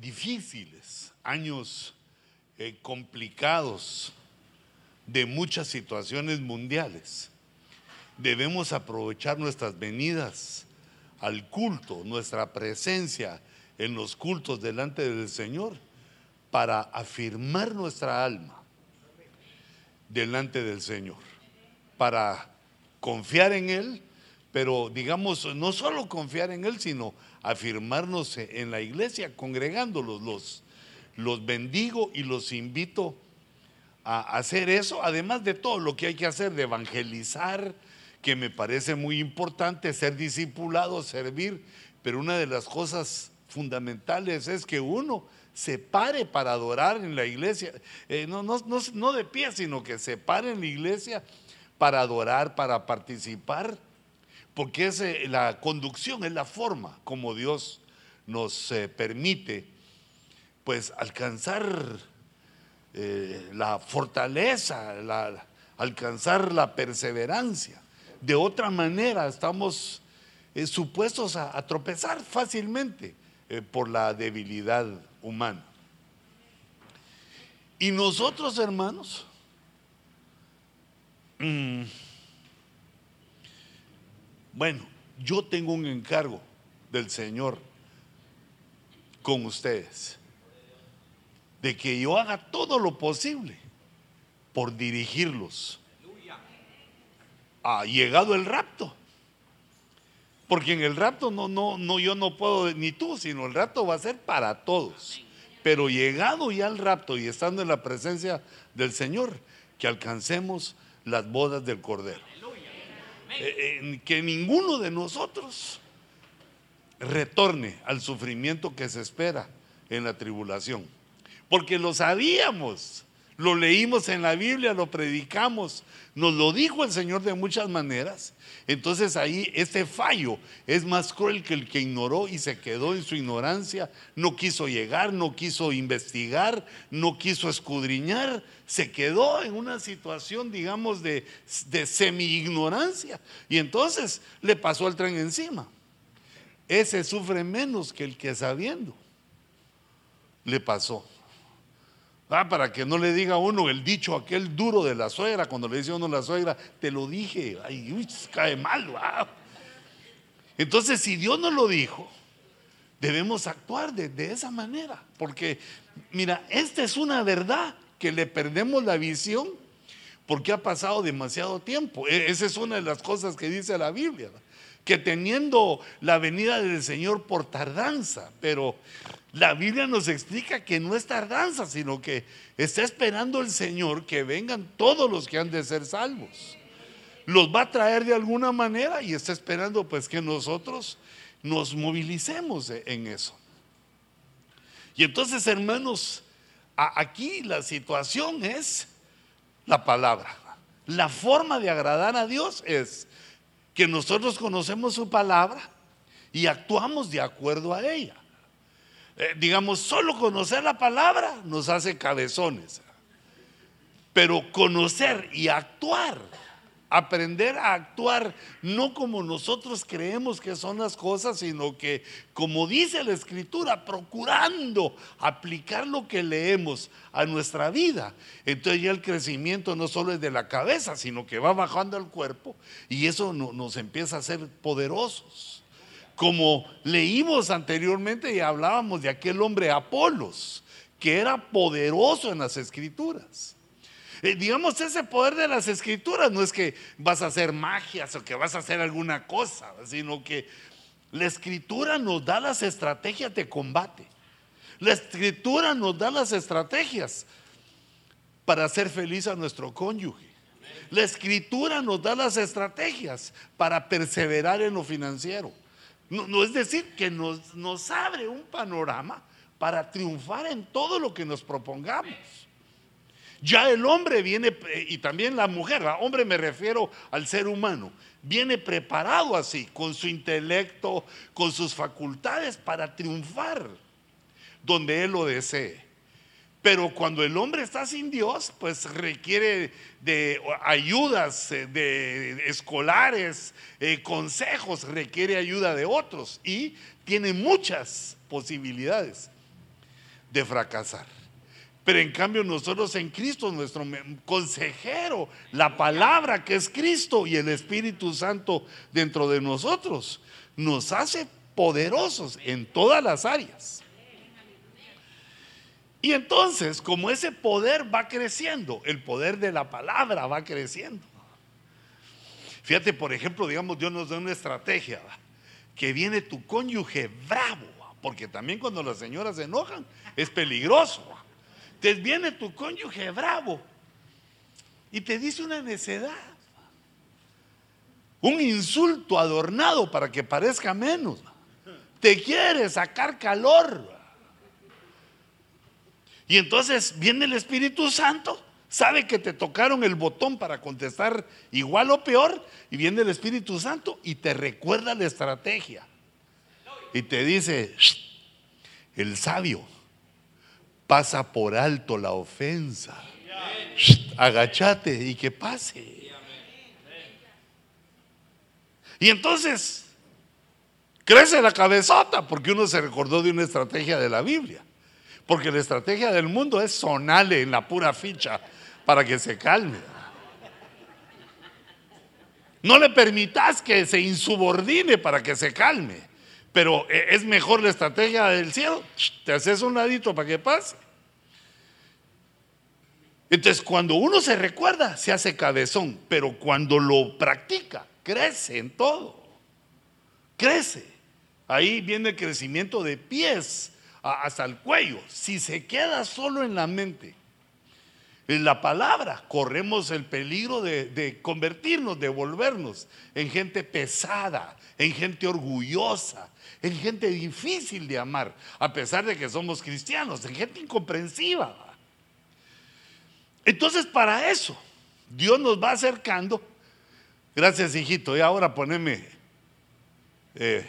difíciles, años eh, complicados de muchas situaciones mundiales. Debemos aprovechar nuestras venidas al culto, nuestra presencia en los cultos delante del Señor para afirmar nuestra alma delante del Señor, para confiar en Él, pero digamos, no solo confiar en Él, sino afirmarnos en la iglesia, congregándolos, los, los bendigo y los invito a hacer eso, además de todo lo que hay que hacer, de evangelizar, que me parece muy importante, ser discipulado, servir, pero una de las cosas fundamentales es que uno se pare para adorar en la iglesia, eh, no, no, no, de pie, sino que se pare en la iglesia para adorar, para participar, porque es eh, la conducción, es la forma como Dios nos eh, permite pues alcanzar la fortaleza, alcanzar la perseverancia. De otra manera estamos supuestos a tropezar fácilmente por la debilidad humano. Y nosotros, hermanos, mm, bueno, yo tengo un encargo del Señor con ustedes, de que yo haga todo lo posible por dirigirlos. Ha llegado el rapto. Porque en el rapto no, no, no, yo no puedo, ni tú, sino el rapto va a ser para todos. Pero llegado ya el rapto y estando en la presencia del Señor, que alcancemos las bodas del Cordero. Eh, eh, que ninguno de nosotros retorne al sufrimiento que se espera en la tribulación. Porque lo sabíamos. Lo leímos en la Biblia, lo predicamos, nos lo dijo el Señor de muchas maneras. Entonces ahí este fallo es más cruel que el que ignoró y se quedó en su ignorancia, no quiso llegar, no quiso investigar, no quiso escudriñar, se quedó en una situación, digamos, de, de semi-ignorancia. Y entonces le pasó el tren encima. Ese sufre menos que el que sabiendo le pasó. Ah, para que no le diga a uno el dicho aquel duro de la suegra, cuando le dice a uno la suegra, te lo dije, ay, uy, cae mal. Entonces, si Dios nos lo dijo, debemos actuar de, de esa manera, porque mira, esta es una verdad que le perdemos la visión porque ha pasado demasiado tiempo. E, esa es una de las cosas que dice la Biblia, que teniendo la venida del Señor por tardanza, pero la Biblia nos explica que no es tardanza, sino que está esperando el Señor que vengan todos los que han de ser salvos. Los va a traer de alguna manera y está esperando pues que nosotros nos movilicemos en eso. Y entonces, hermanos, aquí la situación es la palabra. La forma de agradar a Dios es que nosotros conocemos su palabra y actuamos de acuerdo a ella. Eh, digamos, solo conocer la palabra nos hace cabezones. Pero conocer y actuar, aprender a actuar no como nosotros creemos que son las cosas, sino que, como dice la escritura, procurando aplicar lo que leemos a nuestra vida. Entonces ya el crecimiento no solo es de la cabeza, sino que va bajando al cuerpo y eso nos empieza a hacer poderosos como leímos anteriormente y hablábamos de aquel hombre Apolos, que era poderoso en las escrituras. Eh, digamos, ese poder de las escrituras no es que vas a hacer magias o que vas a hacer alguna cosa, sino que la escritura nos da las estrategias de combate. La escritura nos da las estrategias para hacer feliz a nuestro cónyuge. La escritura nos da las estrategias para perseverar en lo financiero. No, es decir, que nos, nos abre un panorama para triunfar en todo lo que nos propongamos. Ya el hombre viene, y también la mujer, hombre me refiero al ser humano, viene preparado así, con su intelecto, con sus facultades para triunfar donde él lo desee. Pero cuando el hombre está sin Dios, pues requiere de ayudas eh, de escolares, eh, consejos, requiere ayuda de otros y tiene muchas posibilidades de fracasar. Pero en cambio nosotros en Cristo, nuestro consejero, la palabra que es Cristo y el Espíritu Santo dentro de nosotros, nos hace poderosos en todas las áreas. Y entonces, como ese poder va creciendo, el poder de la palabra va creciendo. Fíjate, por ejemplo, digamos, Dios nos da una estrategia, que viene tu cónyuge bravo, porque también cuando las señoras se enojan es peligroso. Te viene tu cónyuge bravo y te dice una necedad, un insulto adornado para que parezca menos. Te quiere sacar calor. Y entonces viene el Espíritu Santo, sabe que te tocaron el botón para contestar igual o peor, y viene el Espíritu Santo y te recuerda la estrategia. Y te dice, el sabio pasa por alto la ofensa. agachate y que pase. Y entonces crece la cabezota porque uno se recordó de una estrategia de la Biblia. Porque la estrategia del mundo es sonarle en la pura ficha para que se calme. No le permitas que se insubordine para que se calme. Pero eh, es mejor la estrategia del cielo. Te haces un ladito para que pase. Entonces, cuando uno se recuerda, se hace cabezón. Pero cuando lo practica, crece en todo. Crece. Ahí viene el crecimiento de pies hasta el cuello. Si se queda solo en la mente, en la palabra, corremos el peligro de, convertirnos, de volvernos en gente pesada, en gente orgullosa, en gente difícil de amar, a pesar de que somos cristianos, en gente incomprensiva. Entonces, para eso, Dios nos va acercando. Gracias, hijito. Y ahora poneme eh,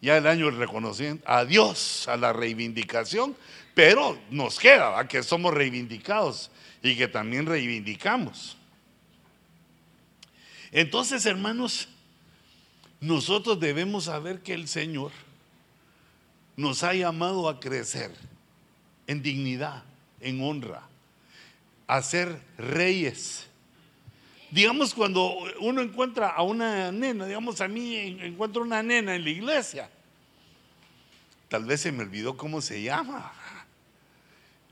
ya el año reconociendo a Dios, a la reivindicación, pero nos queda que somos reivindicados y que también reivindicamos. Entonces, hermanos, nosotros debemos saber que el Señor nos ha llamado a crecer en dignidad, en honra, a ser reyes. Digamos, cuando uno encuentra a una nena, digamos, a mí encuentro una nena en la iglesia, tal vez se me olvidó cómo se llama.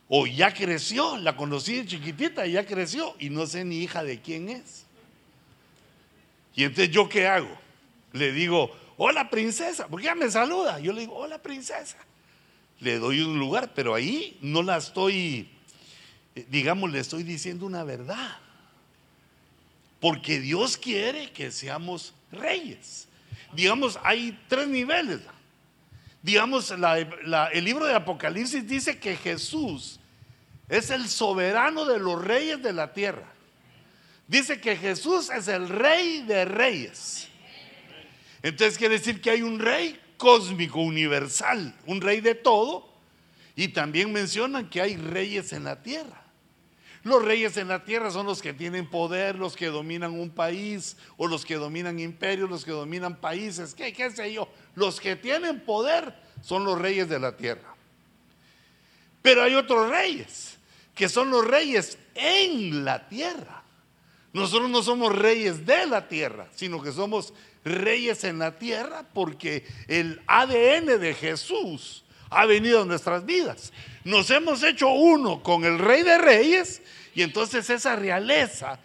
O ya creció, la conocí de chiquitita, ya creció y no sé ni hija de quién es. Y entonces, ¿yo qué hago? le digo, hola princesa, porque ella me saluda. Yo le digo, hola princesa. Le doy un lugar, pero ahí no la estoy, digamos, le estoy diciendo una verdad. Porque Dios quiere que seamos reyes. Digamos, hay tres niveles. Digamos, el libro de Apocalipsis dice que Jesús es el soberano de los reyes de la tierra. Dice que Jesús es el rey de reyes. Entonces quiere decir que hay un rey cósmico, universal, un rey de todo. Y también mencionan que hay reyes en la tierra. Los reyes en la tierra son los que tienen poder, los que dominan un país, o los que dominan imperios, los que dominan países, qué, qué sé yo. Los que tienen poder son los reyes de la tierra. Pero hay otros reyes, que son los reyes en la tierra. Nosotros no somos reyes de la tierra, sino que somos reyes en la tierra porque el ADN de Jesús ha venido a nuestras vidas. Nos hemos hecho uno con el rey de reyes y entonces esa realeza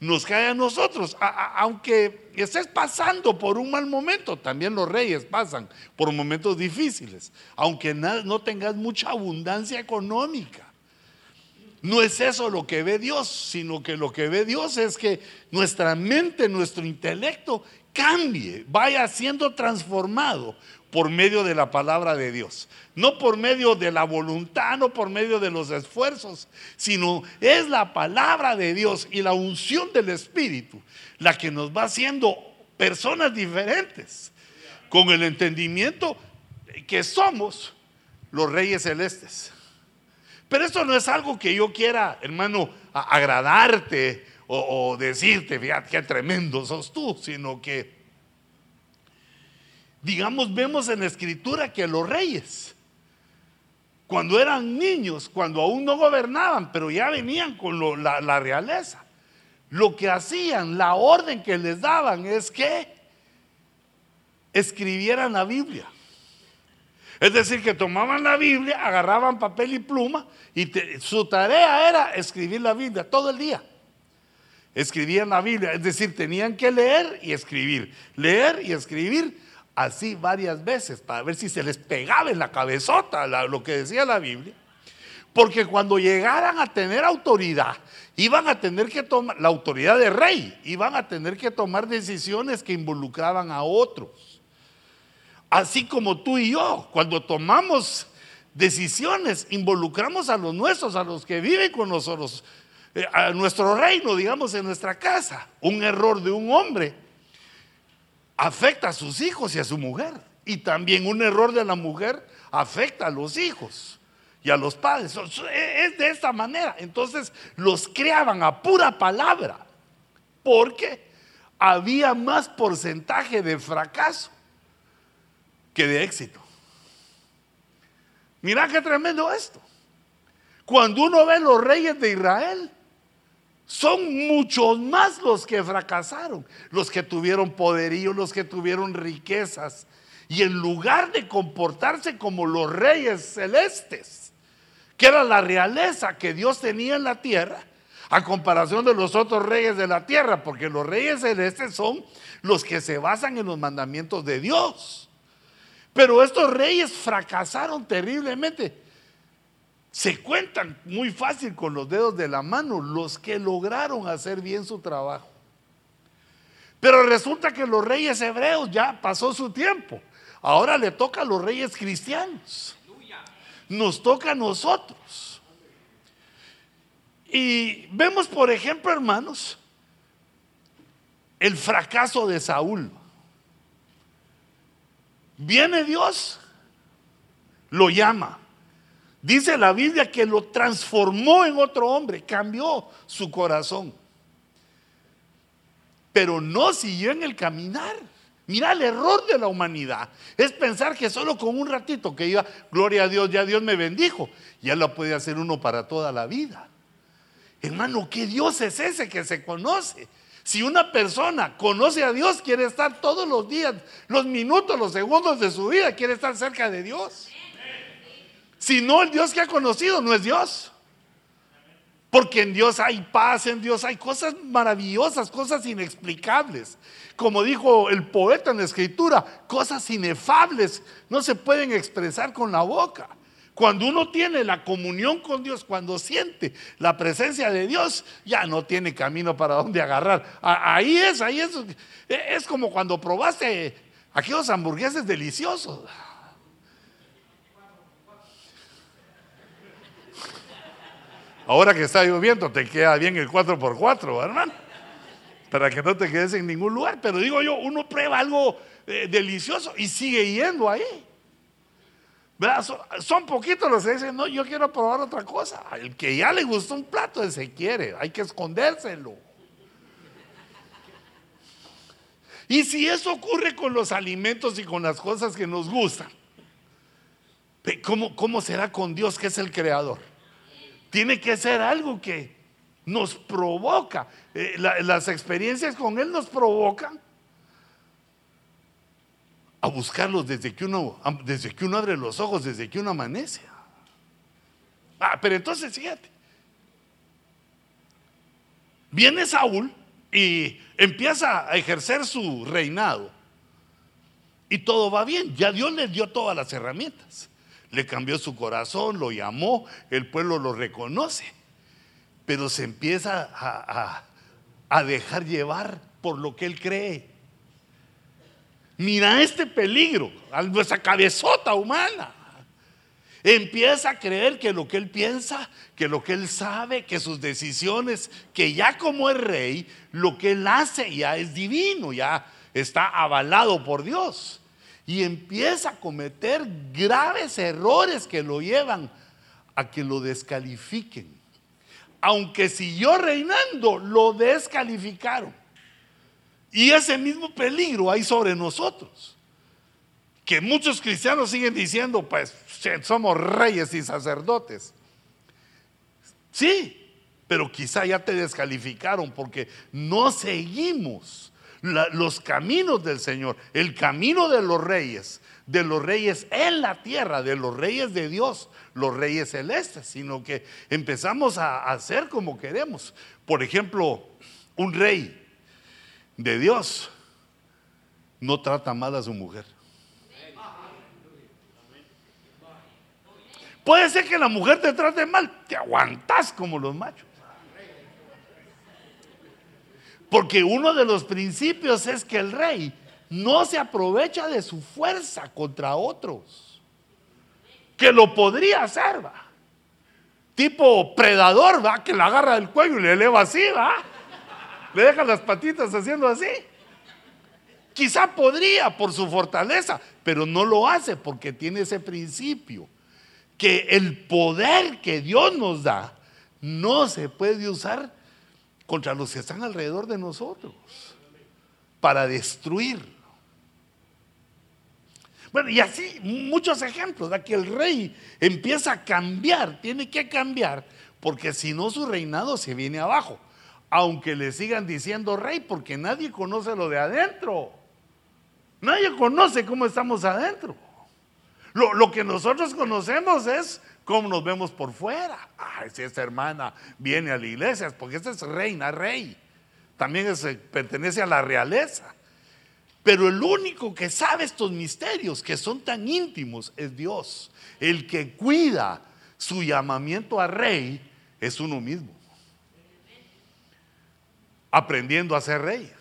nos cae a nosotros. aunque estés pasando por un mal momento, también los reyes pasan por momentos difíciles. Aunque no tengas mucha abundancia económica. No es eso lo que ve Dios, sino que lo que ve Dios es que nuestra mente, nuestro intelecto cambie, vaya siendo transformado por medio de la palabra de Dios. No por medio de la voluntad, no por medio de los esfuerzos, sino es la palabra de Dios y la unción del Espíritu la que nos va haciendo personas diferentes, con el entendimiento que somos los reyes celestes. Pero esto no es algo que yo quiera, hermano, agradarte o, decirte, fíjate qué tremendo sos tú, sino que, digamos, vemos en la escritura que los reyes cuando eran niños, cuando aún no gobernaban, pero ya venían con la, realeza, lo que hacían, la orden que les daban es que escribieran la Biblia. Es decir, que tomaban la Biblia, agarraban papel y pluma y su tarea era escribir la Biblia todo el día. Escribían la Biblia, es decir, tenían que leer y escribir, leer y escribir así varias veces para ver si se les pegaba en la cabezota lo que decía la Biblia. Porque cuando llegaran a tener autoridad, iban a tener que tomar, la autoridad de rey, iban a tener que tomar decisiones que involucraban a otros. Así como tú y yo, cuando tomamos decisiones, involucramos a los nuestros, a los que viven con nosotros, eh, a nuestro reino, digamos, en nuestra casa. Un error de un hombre afecta a sus hijos y a su mujer. Y también un error de la mujer afecta a los hijos y a los padres. Es de esta manera. Entonces los creaban a pura palabra, porque había más porcentaje de fracaso que de éxito. Mira qué tremendo esto. Cuando uno ve los reyes de Israel, son muchos más los que fracasaron, los que tuvieron poderío, los que tuvieron riquezas. Y en lugar de comportarse como los reyes celestes, que era la realeza que Dios tenía en la tierra, a comparación de los otros reyes de la tierra, porque los reyes celestes son los que se basan en los mandamientos de Dios. Pero estos reyes fracasaron terriblemente. Se cuentan muy fácil con los dedos de la mano los que lograron hacer bien su trabajo. Pero resulta que los reyes hebreos ya pasó su tiempo. Ahora le toca a los reyes cristianos. Nos toca a nosotros. Y vemos, por ejemplo, hermanos, el fracaso de Saúl. Viene Dios, lo llama. Dice la Biblia que lo transformó en otro hombre, cambió su corazón. Pero no siguió en el caminar. Mira el error de la humanidad. Es pensar que solo con un ratito que iba, gloria a Dios, ya Dios me bendijo, ya lo puede hacer uno para toda la vida. Hermano, ¿qué Dios es ese que se conoce? Si una persona conoce a Dios, quiere estar todos los días, los minutos, los segundos de su vida, quiere estar cerca de Dios. Si no, el Dios que ha conocido no es Dios. Porque en Dios hay paz, en Dios hay cosas maravillosas, cosas inexplicables. Como dijo el poeta en la escritura, cosas inefables no se pueden expresar con la boca. Cuando uno tiene la comunión con Dios, cuando siente la presencia de Dios, ya no tiene camino para dónde agarrar. Ahí es, ahí es. Es como cuando probaste aquellos hamburgueses deliciosos. Ahora que está lloviendo, te queda bien el 4x4, hermano. Para que no te quedes en ningún lugar. Pero digo yo, uno prueba algo eh, delicioso y sigue yendo ahí. Son, poquitos los que dicen, no, yo quiero probar otra cosa. El que ya le gustó un plato, ese quiere, hay que escondérselo. Y si eso ocurre con los alimentos y con las cosas que nos gustan, ¿cómo, cómo será con Dios que es el creador? Tiene que ser algo que nos provoca. Eh, las experiencias con Él nos provocan a buscarlos desde que uno, desde que uno abre los ojos, desde que uno amanece. Ah, pero entonces fíjate. Viene Saúl y empieza a ejercer su reinado. Y todo va bien. Ya Dios le dio todas las herramientas. Le cambió su corazón, lo llamó, el pueblo lo reconoce. Pero se empieza a, dejar llevar por lo que él cree. Mira este peligro a nuestra cabezota humana. Empieza a creer que lo que él piensa, que lo que él sabe, que sus decisiones, que ya como es rey, lo que él hace ya es divino, ya está avalado por Dios. Y empieza a cometer graves errores que lo llevan a que lo descalifiquen. Aunque siguió reinando, lo descalificaron. Y ese mismo peligro hay sobre nosotros. que muchos cristianos siguen diciendo, pues somos reyes y sacerdotes. Sí, pero quizá ya te descalificaron porque no seguimos los caminos del Señor, el camino de los reyes, de los reyes en la tierra, de los reyes de Dios, los reyes celestes, sino que empezamos a hacer como queremos. Por ejemplo, un rey de Dios no trata mal a su mujer. Puede ser que la mujer te trate mal, te aguantas como los machos. Porque uno de los principios es que el rey no se aprovecha de su fuerza contra otros. Que lo podría hacer, va. Tipo predador, va, que la agarra del cuello y le eleva así, va. Le deja las patitas haciendo así. Quizá podría por su fortaleza, pero no lo hace porque tiene ese principio que el poder que Dios nos da no se puede usar contra los que están alrededor de nosotros para destruir. Bueno, y así muchos ejemplos de que el rey empieza a cambiar, tiene que cambiar, porque si no su reinado se viene abajo, aunque le sigan diciendo rey, porque nadie conoce lo de adentro. Nadie conoce cómo estamos adentro. Lo, que nosotros conocemos es cómo nos vemos por fuera. Ay, si esta hermana viene a la iglesia, porque esta es reina, rey. También pertenece a la realeza. Pero el único que sabe estos misterios que son tan íntimos es Dios. El que cuida su llamamiento a rey es uno mismo. Aprendiendo a ser rey.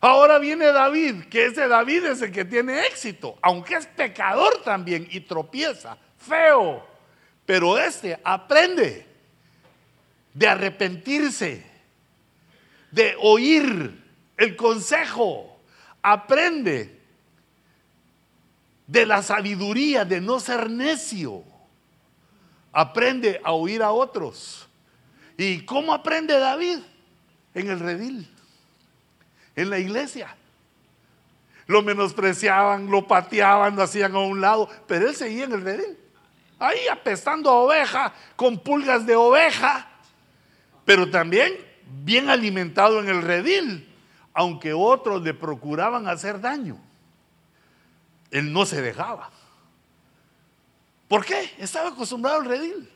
Ahora viene David, que ese David es el que tiene éxito, aunque es pecador también y tropieza, feo. Pero este aprende de arrepentirse, de oír el consejo, aprende de la sabiduría, de no ser necio. Aprende a oír a otros. ¿Y cómo aprende David? En el redil en la iglesia. Lo menospreciaban, lo pateaban, lo hacían a un lado, pero él seguía en el redil. Ahí apestando a oveja, con pulgas de oveja, pero también bien alimentado en el redil, aunque otros le procuraban hacer daño. Él no se dejaba. ¿Por qué? Estaba acostumbrado al redil.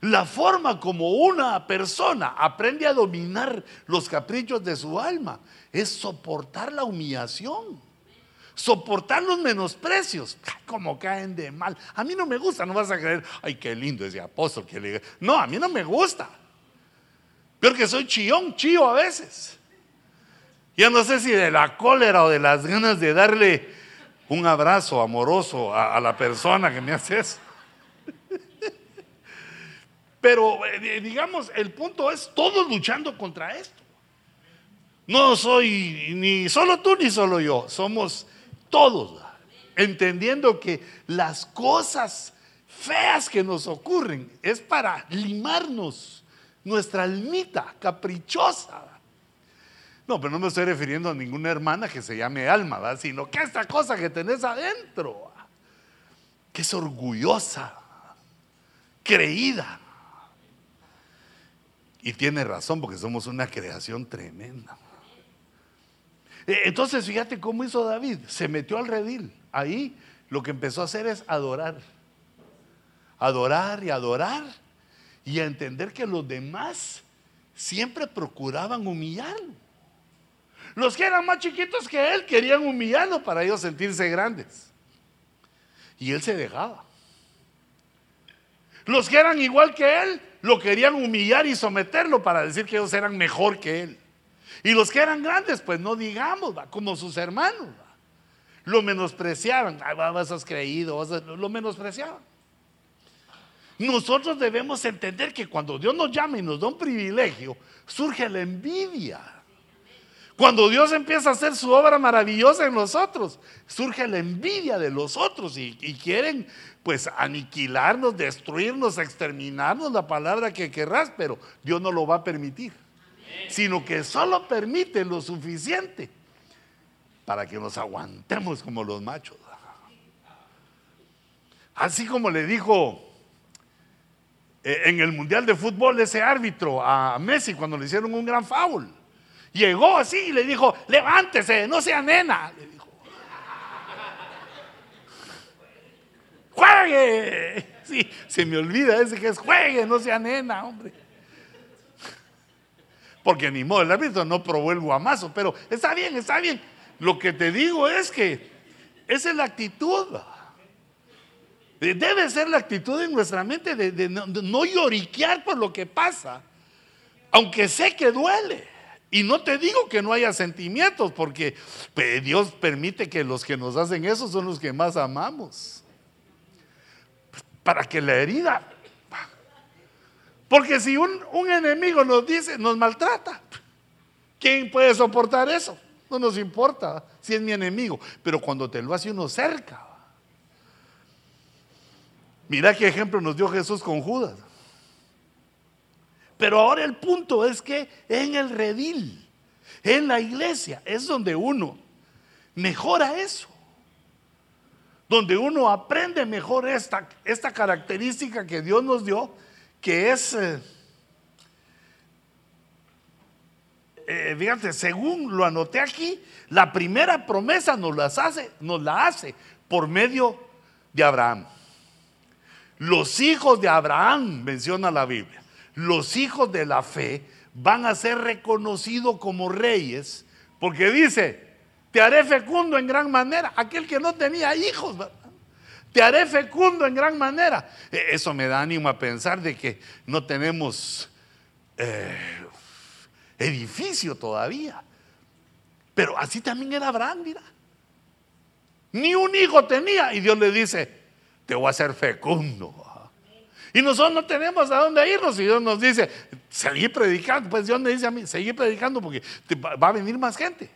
La forma como una persona aprende a dominar los caprichos de su alma es soportar la humillación, soportar los menosprecios, como caen de mal. A mí no me gusta, no vas a creer, ay, qué lindo ese apóstol que le... No, a mí no me gusta. Peor que soy chillón, chío a veces. Ya no sé si de la cólera o de las ganas de darle un abrazo amoroso a, a la persona que me hace eso. Pero eh, digamos, el punto es todos luchando contra esto. No soy ni solo tú ni solo yo, somos todos, entendiendo que las cosas feas que nos ocurren es para limarnos nuestra almita caprichosa. No, pero no me estoy refiriendo a ninguna hermana que se llame alma, sino que esta cosa que tenés adentro, que es orgullosa, creída, y tiene razón porque somos una creación tremenda. E, entonces, fíjate cómo hizo David. Se metió al redil. Ahí lo que empezó a hacer es adorar. Adorar y adorar. Y a entender que los demás siempre procuraban humillarlo. Los que eran más chiquitos que él querían humillarlo para ellos sentirse grandes. Y él se dejaba. Los que eran igual que él lo querían humillar y someterlo para decir que ellos eran mejor que él. Y los que eran grandes, pues no digamos, como sus hermanos, lo menospreciaban. Ay, vas, has creído, lo menospreciaban. Nosotros debemos entender que cuando Dios nos llama y nos da un privilegio, surge la envidia. Cuando Dios empieza a hacer su obra maravillosa en nosotros, surge la envidia de los otros y quieren pues aniquilarnos, destruirnos, exterminarnos, la palabra que querrás, pero Dios no lo va a permitir, sino que solo permite lo suficiente para que nos aguantemos como los machos. Así como le dijo eh, en el Mundial de Fútbol ese árbitro a Messi cuando le hicieron un gran foul. Llegó así y le dijo, levántese, no sea nena. Le dijo, juegue. Sí, se me olvida ese que es juegue, no sea nena, hombre. Porque ni modo, el árbitro no probó el guamazo, pero está bien, está bien. Lo que te digo es que esa es la actitud. Debe ser la actitud en nuestra mente de, no, lloriquear por lo que pasa, aunque sé que duele. Y no te digo que no haya sentimientos, porque Dios permite que los que nos hacen eso son los que más amamos. Para que la herida. Porque si un, enemigo nos dice, nos maltrata, ¿quién puede soportar eso? No nos importa si es mi enemigo, pero cuando te lo hace uno cerca. Mira qué ejemplo nos dio Jesús con Judas. Pero ahora el punto es que en el redil, en la iglesia, es donde uno mejora eso. Donde uno aprende mejor esta, esta característica que Dios nos dio, que es... Eh, eh, fíjate, según lo anoté aquí, la primera promesa nos, las hace, nos la hace por medio de Abraham. Los hijos de Abraham, menciona la Biblia, los hijos de la fe van a ser reconocidos como reyes, porque dice, te haré fecundo en gran manera, aquel que no tenía hijos, te haré fecundo en gran manera. E, eso me da ánimo a pensar de que no tenemos eh, edificio todavía. Pero así también era Abraham, mira. Ni un hijo tenía y Dios le dice, te voy a hacer fecundo. Y nosotros no tenemos a dónde irnos y Dios nos dice, seguir predicando. Pues Dios me dice a mí, seguir predicando porque va a venir más gente.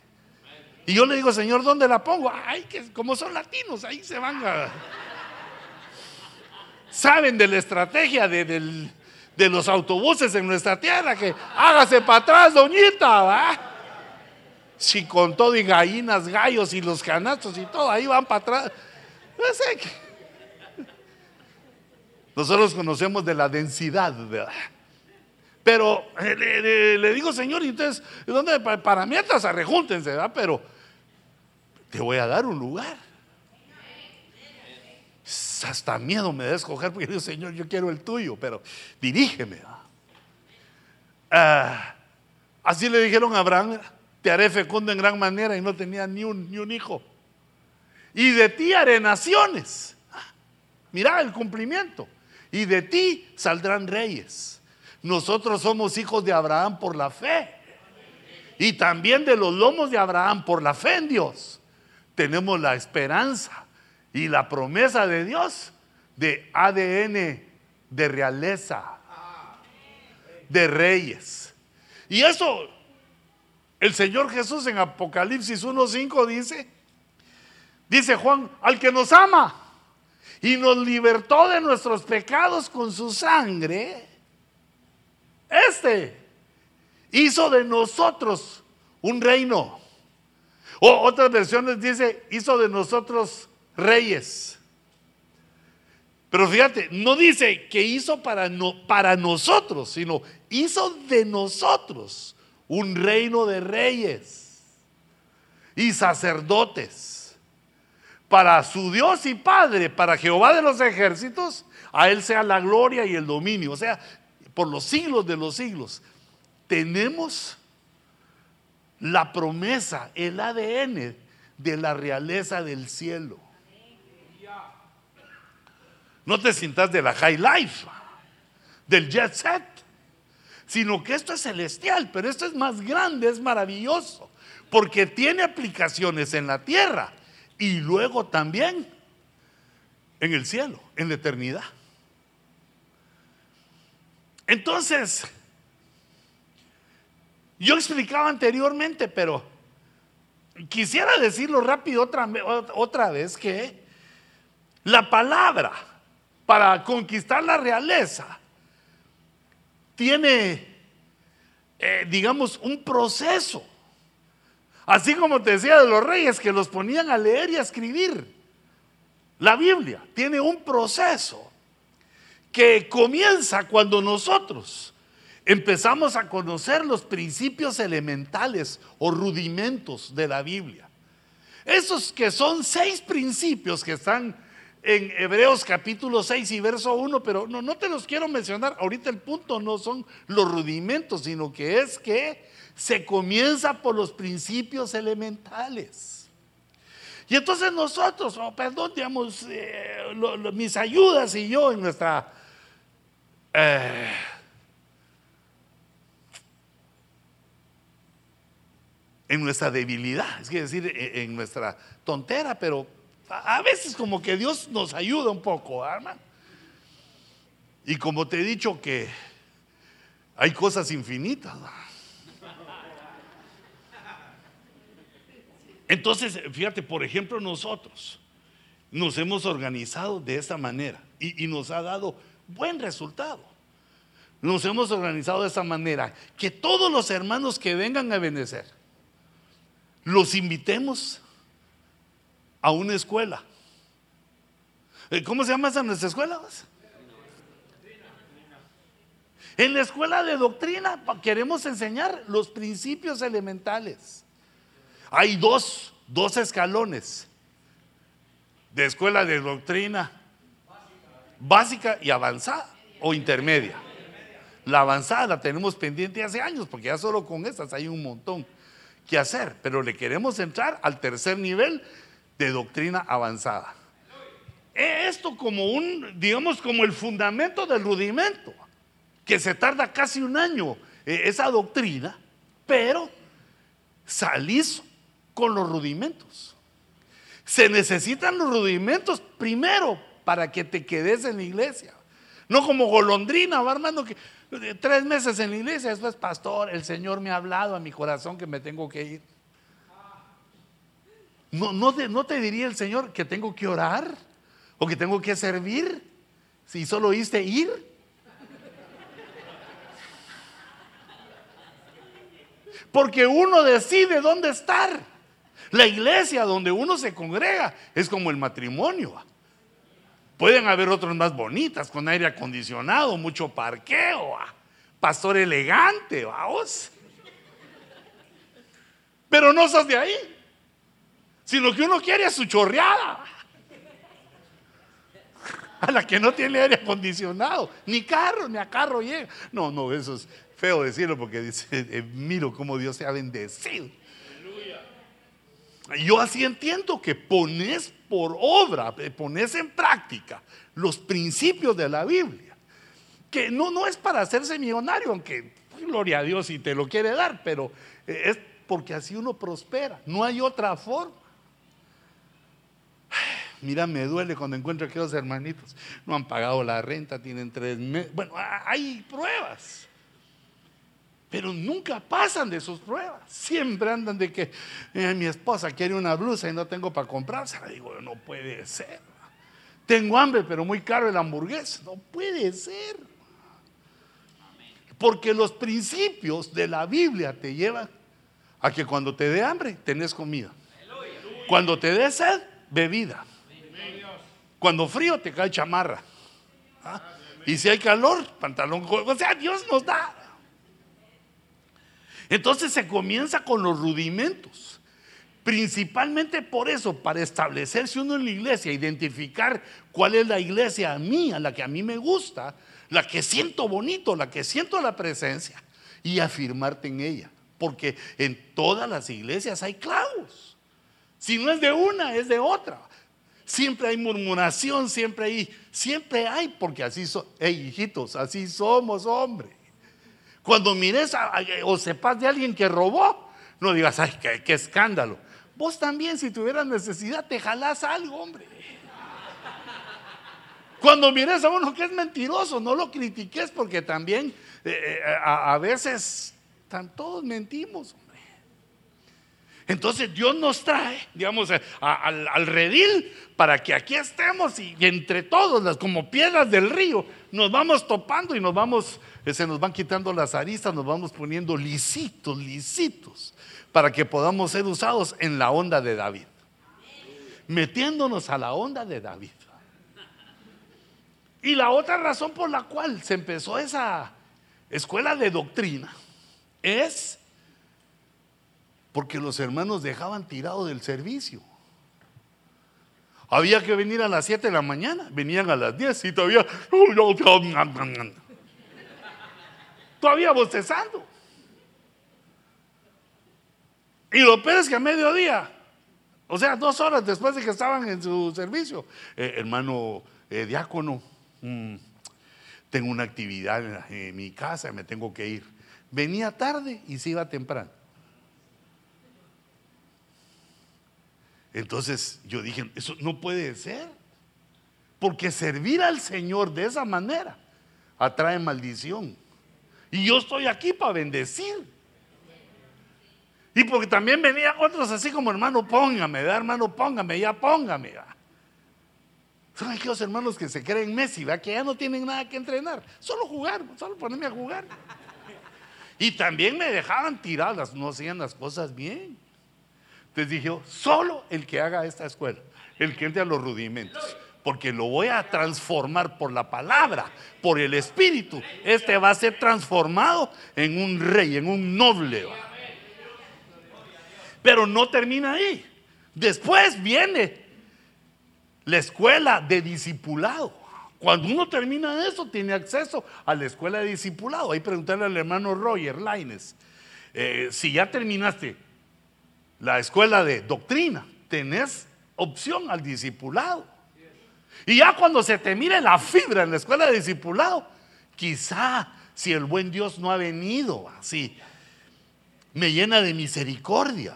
Y yo le digo, Señor, ¿dónde la pongo? Ay, que como son latinos, ahí se van. Saben de la estrategia de, de los autobuses en nuestra tierra, que hágase para atrás, doñita, ¿va? Si con todo y gallinas, gallos y los canastos y todo, ahí van para atrás. No sé Nosotros conocemos de la densidad, Pero eh, le, digo, Señor, entonces, ¿dónde? Para mientras arrejúntense, ¿verdad? Pero te voy a dar un lugar. Hasta miedo me da escoger porque digo, Señor, yo quiero el tuyo, pero dirígeme. Ah, así le dijeron a Abraham, te haré fecundo en gran manera y no tenía ni un, ni un hijo. Y de ti haré naciones. Mira el cumplimiento. Y de ti saldrán reyes. Nosotros somos hijos de Abraham por la fe. Y también de los lomos de Abraham por la fe en Dios. Tenemos la esperanza y la promesa de Dios de ADN de realeza, de reyes. Y eso, el Señor Jesús en Apocalipsis 1.5 dice, dice Juan, al que nos ama y nos libertó de nuestros pecados con su sangre, este hizo de nosotros un reino. O otras versiones dice, hizo de nosotros reyes. Pero fíjate, no dice que hizo para, no, para nosotros, sino hizo de nosotros un reino de reyes y sacerdotes. Para su Dios y Padre, para Jehová de los ejércitos, a Él sea la gloria y el dominio. O sea, por los siglos de los siglos. Tenemos la promesa, el ADN de la realeza del cielo. No te sientas de la high life, del jet set, sino que esto es celestial, pero esto es más grande, es maravilloso, porque tiene aplicaciones en la tierra y luego también en el cielo, en la eternidad. Entonces, yo explicaba anteriormente, pero quisiera decirlo rápido otra, otra vez, que la palabra para conquistar la realeza tiene, eh, digamos, un proceso. Así como te decía de los reyes que los ponían a leer y a escribir. La Biblia tiene un proceso que comienza cuando nosotros empezamos a conocer los principios elementales o rudimentos de la Biblia. Esos que son seis principios que están en Hebreos capítulo 6 y verso 1, pero no, no te los quiero mencionar. Ahorita el punto no son los rudimentos, sino que es que se comienza por los principios elementales. Y entonces nosotros, oh, perdón, digamos, eh, mis ayudas y yo en nuestra... Eh, en nuestra debilidad, es decir, e, en nuestra tontera, pero a veces como que Dios nos ayuda un poco, hermano. Y como te he dicho que hay cosas infinitas. Entonces, fíjate, por ejemplo, nosotros nos hemos organizado de esta manera y, y nos ha dado buen resultado. Nos hemos organizado de esta manera que todos los hermanos que vengan a benecer, los invitemos a una escuela. Eh, ¿Cómo se llama esa nuestra escuela? En la escuela de doctrina queremos enseñar los principios elementales. Hay dos, dos escalones de escuela de doctrina básica y avanzada o intermedia. La avanzada la tenemos pendiente hace años porque ya solo con estas hay un montón que hacer, pero le queremos entrar al tercer nivel de doctrina avanzada. Esto como un, digamos, como el fundamento del rudimento, que se tarda casi un año eh, esa doctrina, pero salís con los rudimentos. Se necesitan los rudimentos primero para que te quedes en la iglesia. No como golondrina, va hermano, que tres meses en la iglesia, después, pastor, el Señor me ha hablado a mi corazón que me tengo que ir. No, no, te, no te diría el Señor que tengo que orar o que tengo que servir si solo oíste ir. Porque uno decide dónde estar. La iglesia donde uno se congrega es como el matrimonio. Pueden haber otras más bonitas, con aire acondicionado, mucho parqueo, pastor elegante, vamos. Pero no sos de ahí si lo que uno quiere es su chorreada. A la que no tiene aire acondicionado, ni carro, ni a carro llega. No, no, eso es feo decirlo porque dice, eh, miro cómo Dios se ha bendecido. Yo así entiendo que pones por obra, eh, pones en práctica los principios de la Biblia. Que no, no es para hacerse millonario, aunque gloria a Dios si te lo quiere dar, pero eh, es porque así uno prospera. No hay otra forma. Mira, me duele cuando encuentro que los hermanitos no han pagado la renta, tienen tres meses. Bueno, hay pruebas. Pero nunca pasan de sus pruebas. Siempre andan de que eh, mi esposa quiere una blusa y no tengo para comprársela. Digo, no puede ser. Tengo hambre, pero muy caro el hamburguesa. No puede ser. Porque los principios de la Biblia te llevan a que cuando te dé hambre, tenés comida. Cuando te dé sed, bebida. Cuando frío te cae chamarra. ¿Ah? Y si hay calor, pantalón. O sea, Dios nos da. Entonces se comienza con los rudimentos. Principalmente por eso, para establecerse uno en la iglesia, identificar cuál es la iglesia a mí, la que a mí me gusta, la que siento bonito, la que siento la presencia, y afirmarte en ella. Porque en todas las iglesias hay clavos. Si no es de una, es de otra. Siempre hay murmuración, siempre hay, siempre hay, porque así son, hijitos, así somos, hombre. Cuando mires o sepas de alguien que robó, no digas, ay, qué, escándalo. Vos también, si tuvieras necesidad, te jalás algo, hombre. Cuando mires a uno que es mentiroso, no lo critiques porque también eh, eh, a, a, veces todos mentimos. Entonces Dios nos trae, digamos, al, redil para que aquí estemos y, entre todos, las, como piedras del río, nos vamos topando y nos vamos, eh, se nos van quitando las aristas, nos vamos poniendo lisitos, lisitos, para que podamos ser usados en la onda de David. Metiéndonos a la onda de David. Y la otra razón por la cual se empezó esa escuela de doctrina es porque los hermanos dejaban tirado del servicio. Había que venir a las 7 de la mañana, venían a las 10 y todavía, todavía bostezando. Y lo peor es que a mediodía, o sea, dos horas después de que estaban en su servicio, eh, hermano eh, diácono, mm, tengo una actividad en mi casa, me tengo que ir. Venía tarde y se iba temprano. Entonces yo dije, eso no puede ser. Porque servir al Señor de esa manera atrae maldición. Y yo estoy aquí para bendecir. Y porque también venían otros así como hermano, póngame, hermano, póngame, ya póngame. Son aquellos hermanos que se creen Messi, ¿va? que ya no tienen nada que entrenar, solo jugar, solo ponerme a jugar. Y también me dejaban tiradas, no hacían las cosas bien. Entonces dije, solo el que haga esta escuela, el que entre a los rudimentos, porque lo voy a transformar por la palabra, por el espíritu. Este va a ser transformado en un rey, en un noble. Pero no termina ahí. Después viene la escuela de discipulado. Cuando uno termina eso, tiene acceso a la escuela de discipulado. Ahí preguntarle al hermano Roger Laines, eh, si ya terminaste la escuela de doctrina, tenés opción al discipulado. Y ya cuando se te mire la fibra en la escuela de discipulado, quizá si el buen Dios no ha venido así, me llena de misericordia,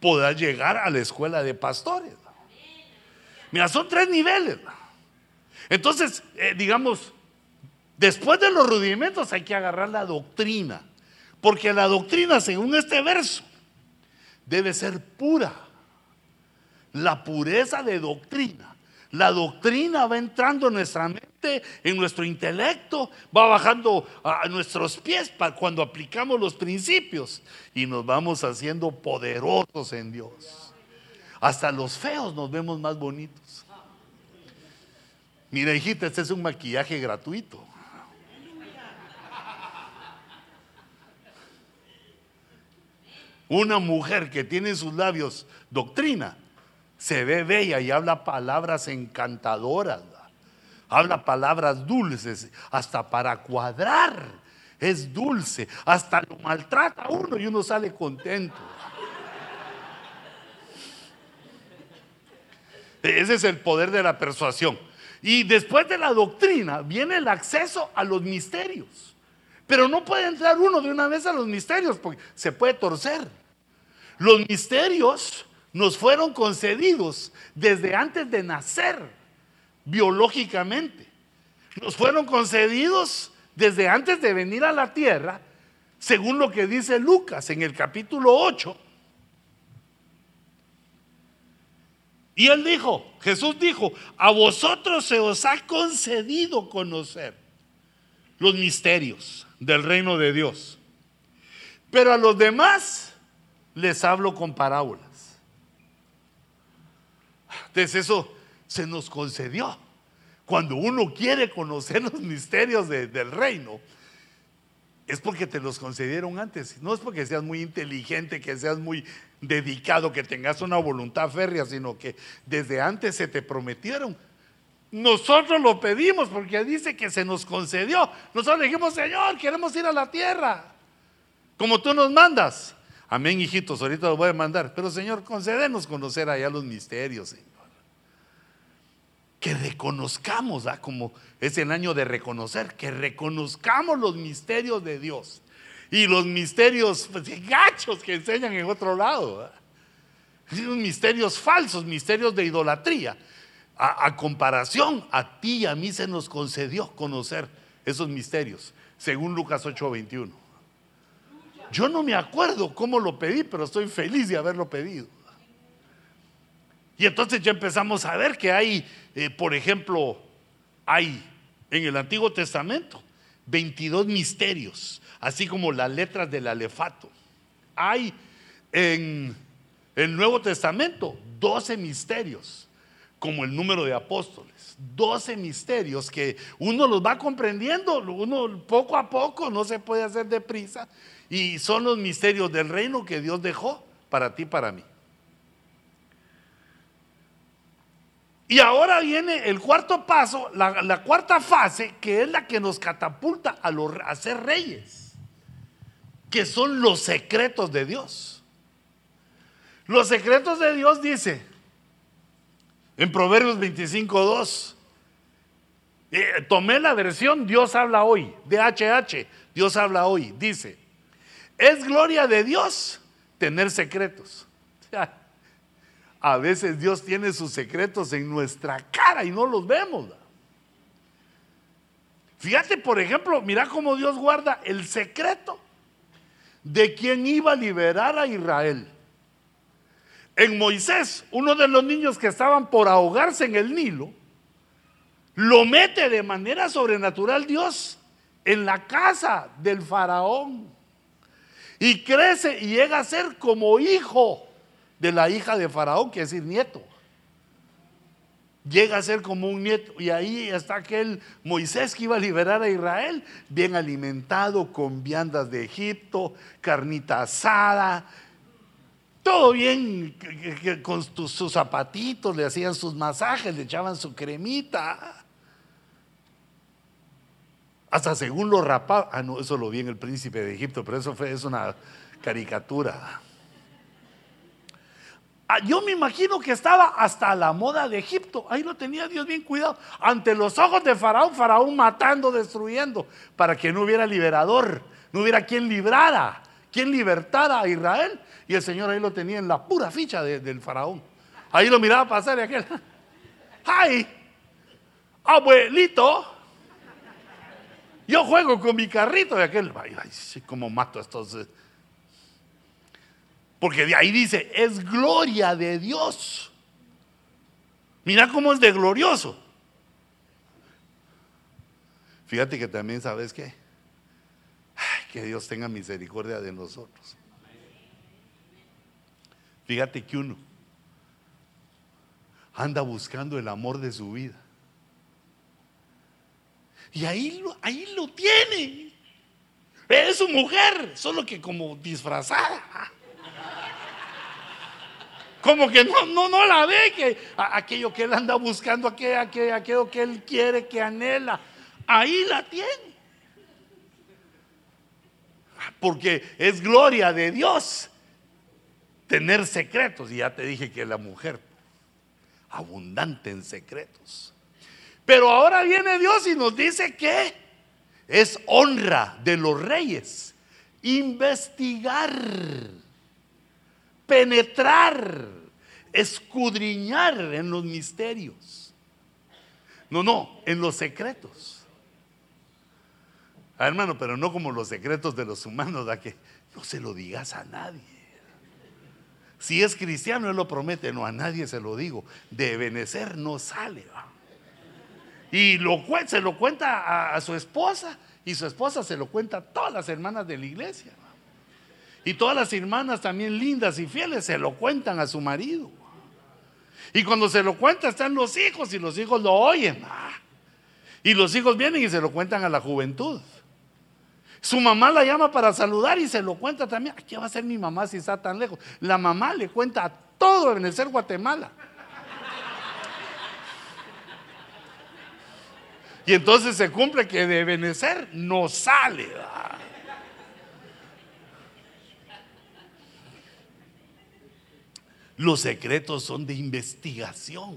podrá llegar a la escuela de pastores. Mira, son tres niveles. Entonces, eh, digamos, después de los rudimentos hay que agarrar la doctrina. Porque la doctrina, según este verso, debe ser pura. La pureza de doctrina. La doctrina va entrando en nuestra mente, en nuestro intelecto, va bajando a nuestros pies para cuando aplicamos los principios y nos vamos haciendo poderosos en Dios. Hasta los feos nos vemos más bonitos. Mira, hijita, este es un maquillaje gratuito. Una mujer que tiene en sus labios doctrina, se ve bella y habla palabras encantadoras, habla palabras dulces, hasta para cuadrar es dulce, hasta lo maltrata uno y uno sale contento. Ese es el poder de la persuasión. Y después de la doctrina viene el acceso a los misterios. Pero no puede entrar uno de una vez a los misterios porque se puede torcer. Los misterios nos fueron concedidos desde antes de nacer, biológicamente. Nos fueron concedidos desde antes de venir a la tierra, según lo que dice Lucas en el capítulo 8. Y él dijo, Jesús dijo, a vosotros se os ha concedido conocer los misterios del reino de Dios. Pero a los demás les hablo con parábolas. Entonces eso se nos concedió. Cuando uno quiere conocer los misterios del reino, es porque te los concedieron antes. No es porque seas muy inteligente, que seas muy dedicado, que tengas una voluntad férrea, sino que desde antes se te prometieron. Nosotros lo pedimos porque dice que se nos concedió. Nosotros dijimos, Señor, queremos ir a la tierra, como tú nos mandas. Amén, hijitos, ahorita los voy a mandar. Pero Señor, concédenos conocer allá los misterios, Señor. Que reconozcamos, ¿ah? como es el año de reconocer, que reconozcamos los misterios de Dios. Y los misterios pues, gachos que enseñan en otro lado. ¿ah? misterios falsos, misterios de idolatría. A, a, comparación, a ti y a mí se nos concedió conocer esos misterios, según Lucas 8:21. Yo no me acuerdo cómo lo pedí, pero estoy feliz de haberlo pedido. Y entonces ya empezamos a ver que hay, eh, por ejemplo, hay en el Antiguo Testamento 22 misterios, así como las letras del alefato. Hay en el Nuevo Testamento 12 misterios, como el número de apóstoles. 12 misterios que uno los va comprendiendo, uno poco a poco, no se puede hacer deprisa, y son los misterios del reino que Dios dejó para ti, para mí. Y ahora viene el cuarto paso, la, cuarta fase, que es la que nos catapulta a, ser reyes, que son los secretos de Dios. Los secretos de Dios dice en Proverbios 25, 2. Eh, tomé la versión Dios habla hoy, de HH, Dios habla hoy, dice, es gloria de Dios tener secretos. A veces Dios tiene sus secretos en nuestra cara y no los vemos. Fíjate, por ejemplo, mira cómo Dios guarda el secreto de quien iba a liberar a Israel. En Moisés, uno de los niños que estaban por ahogarse en el Nilo, lo mete de manera sobrenatural Dios en la casa del faraón. Y crece y llega a ser como hijo de la hija de Faraón, que es decir, nieto. Llega a ser como un nieto. Y ahí está aquel Moisés que iba a liberar a Israel, bien alimentado, con viandas de Egipto, carnita asada, todo bien, con sus zapatitos, le hacían sus masajes, le echaban su cremita. Hasta según lo rapaba. Ah, no, eso lo vi en el príncipe de Egipto, pero eso fue, es una caricatura. Ah, yo me imagino que estaba hasta la moda de Egipto. Ahí lo tenía Dios bien cuidado. Ante los ojos de Faraón, Faraón matando, destruyendo, para que no hubiera liberador, no hubiera quien librara, quien libertara a Israel. Y el Señor ahí lo tenía en la pura ficha del Faraón. Ahí lo miraba pasar y aquel. ¡Ay! Abuelito. Yo juego con mi carrito y aquel. Ay, ay, ¿cómo mato a estos? Eh? Porque de ahí dice, es gloria de Dios. Mira cómo es de glorioso. Fíjate que también sabes qué. que Dios tenga misericordia de nosotros. Fíjate que uno anda buscando el amor de su vida. Y ahí, ahí lo tiene. Es su mujer, solo que como disfrazada como que no, no, no la ve, que aquello que él anda buscando, aquello, aquello, que él quiere, que anhela, ahí la tiene. Porque es gloria de Dios tener secretos. Y ya te dije que la mujer, abundante en secretos. Pero ahora viene Dios y nos dice que es honra de los reyes investigar penetrar, escudriñar en los misterios. No, no, en los secretos. Ah, hermano, pero no como los secretos de los humanos, da que no se lo digas a nadie. Si es cristiano, él lo promete, no a nadie se lo digo. De Benecer no sale. Y lo, se lo cuenta a, a, su esposa, y su esposa se lo cuenta a todas las hermanas de la iglesia. Y todas las hermanas también lindas y fieles se lo cuentan a su marido. Y cuando se lo cuenta están los hijos y los hijos lo oyen. Y los hijos vienen y se lo cuentan a la juventud. Su mamá la llama para saludar y se lo cuenta también. ¿Qué va a hacer mi mamá si está tan lejos? La mamá le cuenta a todo el ser Guatemala. Y entonces se cumple que de Benecer no sale. Los secretos son de investigación,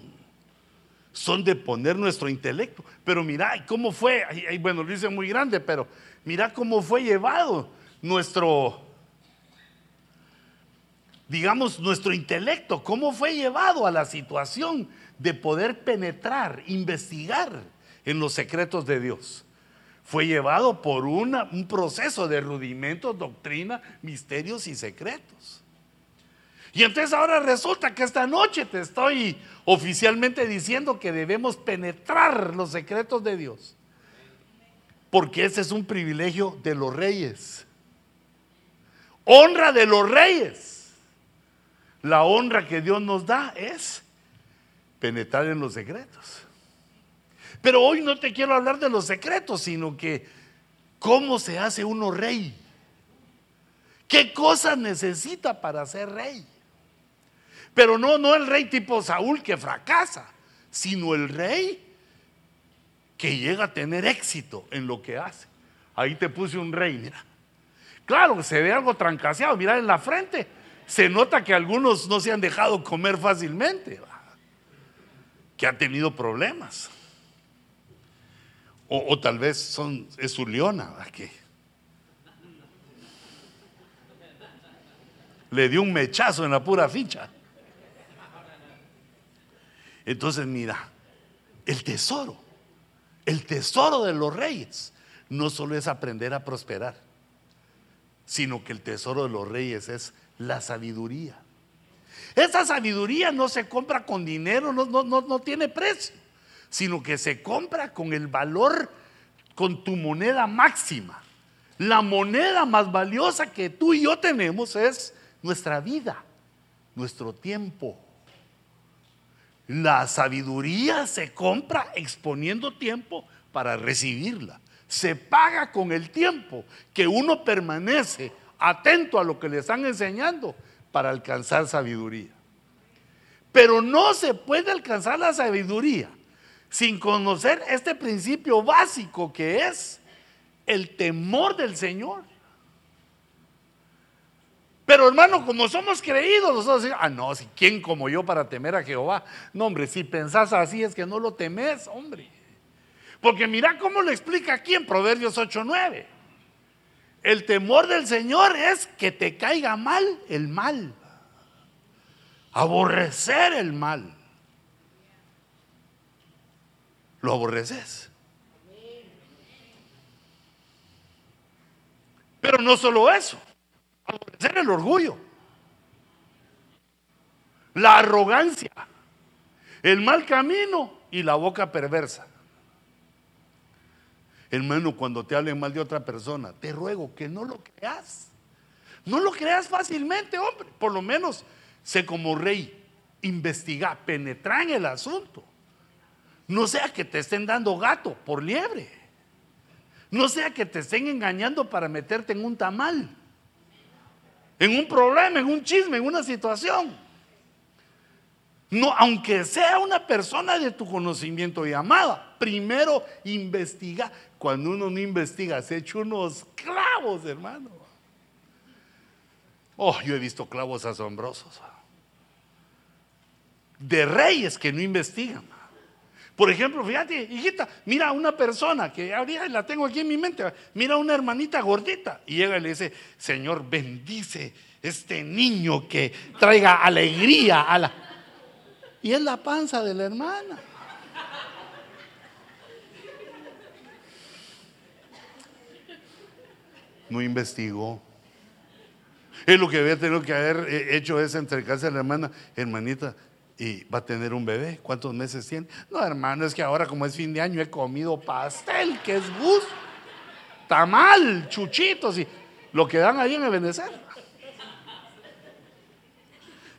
son de poner nuestro intelecto. Pero mira cómo fue, bueno, lo dice muy grande, pero mira cómo fue llevado nuestro, digamos, nuestro intelecto, cómo fue llevado a la situación de poder penetrar, investigar en los secretos de Dios. fue llevado por un proceso de rudimentos, doctrina, misterios y secretos. Y entonces ahora resulta que esta noche te estoy oficialmente diciendo que debemos penetrar los secretos de Dios. Porque ese es un privilegio de los reyes. Honra de los reyes. La honra que Dios nos da es penetrar en los secretos. Pero hoy no te quiero hablar de los secretos, sino que cómo se hace uno rey. ¿Qué cosas necesita para ser rey? Pero no, no el rey tipo Saúl que fracasa, sino el rey que llega a tener éxito en lo que hace. Ahí te puse un rey, mira. Claro, se ve algo trancaseado, mira en la frente. Se nota que algunos no se han dejado comer fácilmente, que han tenido problemas. O, tal vez son, es su leona, que le dio un mechazo en la pura ficha. Entonces, mira, el tesoro, el tesoro de los reyes, no solo es aprender a prosperar, sino que el tesoro de los reyes es la sabiduría. Esa sabiduría no se compra con dinero, no, tiene precio, sino que se compra con el valor, con tu moneda máxima. La moneda más valiosa que tú y yo tenemos es nuestra vida, nuestro tiempo. La sabiduría se compra exponiendo tiempo para recibirla. Se paga con el tiempo que uno permanece atento a lo que le están enseñando para alcanzar sabiduría. Pero no se puede alcanzar la sabiduría sin conocer este principio básico que es el temor del Señor. Pero hermano, como somos creídos, nosotros decimos, ah, no, ¿quién como yo para temer a Jehová? No, hombre, si pensás así es que no lo temes, hombre. Porque mira cómo lo explica aquí en Proverbios 8:9. El temor del Señor es que te caiga mal el mal. Aborrecer el mal. Lo aborreces. Pero no solo eso aborrecer el orgullo, la arrogancia, el mal camino y la boca perversa. Hermano, cuando te hablen mal de otra persona, te ruego que no lo creas. No lo creas fácilmente, hombre. Por lo menos sé como rey, investiga, penetra en el asunto. No sea que te estén dando gato por liebre. No sea que te estén engañando para meterte en un tamal en un problema, en un chisme, en una situación. No, aunque sea una persona de tu conocimiento y amada, primero investiga. Cuando uno no investiga, se echa unos clavos, hermano. Oh, yo he visto clavos asombrosos. De reyes que no investigan. Por ejemplo, fíjate, hijita, mira a una persona que ahorita la tengo aquí en mi mente, mira a una hermanita gordita y llega y le dice, Señor, bendice este niño que traiga alegría a la... Y es la panza de la hermana. No investigó. Es lo que había tenido que haber eh, hecho es entregarse a la hermana, hermanita, y va a tener un bebé. ¿Cuántos meses tiene? No, hermano, es que ahora como es fin de año he comido pastel, que es bus, tamal, chuchitos y lo que dan ahí en Ebenezer.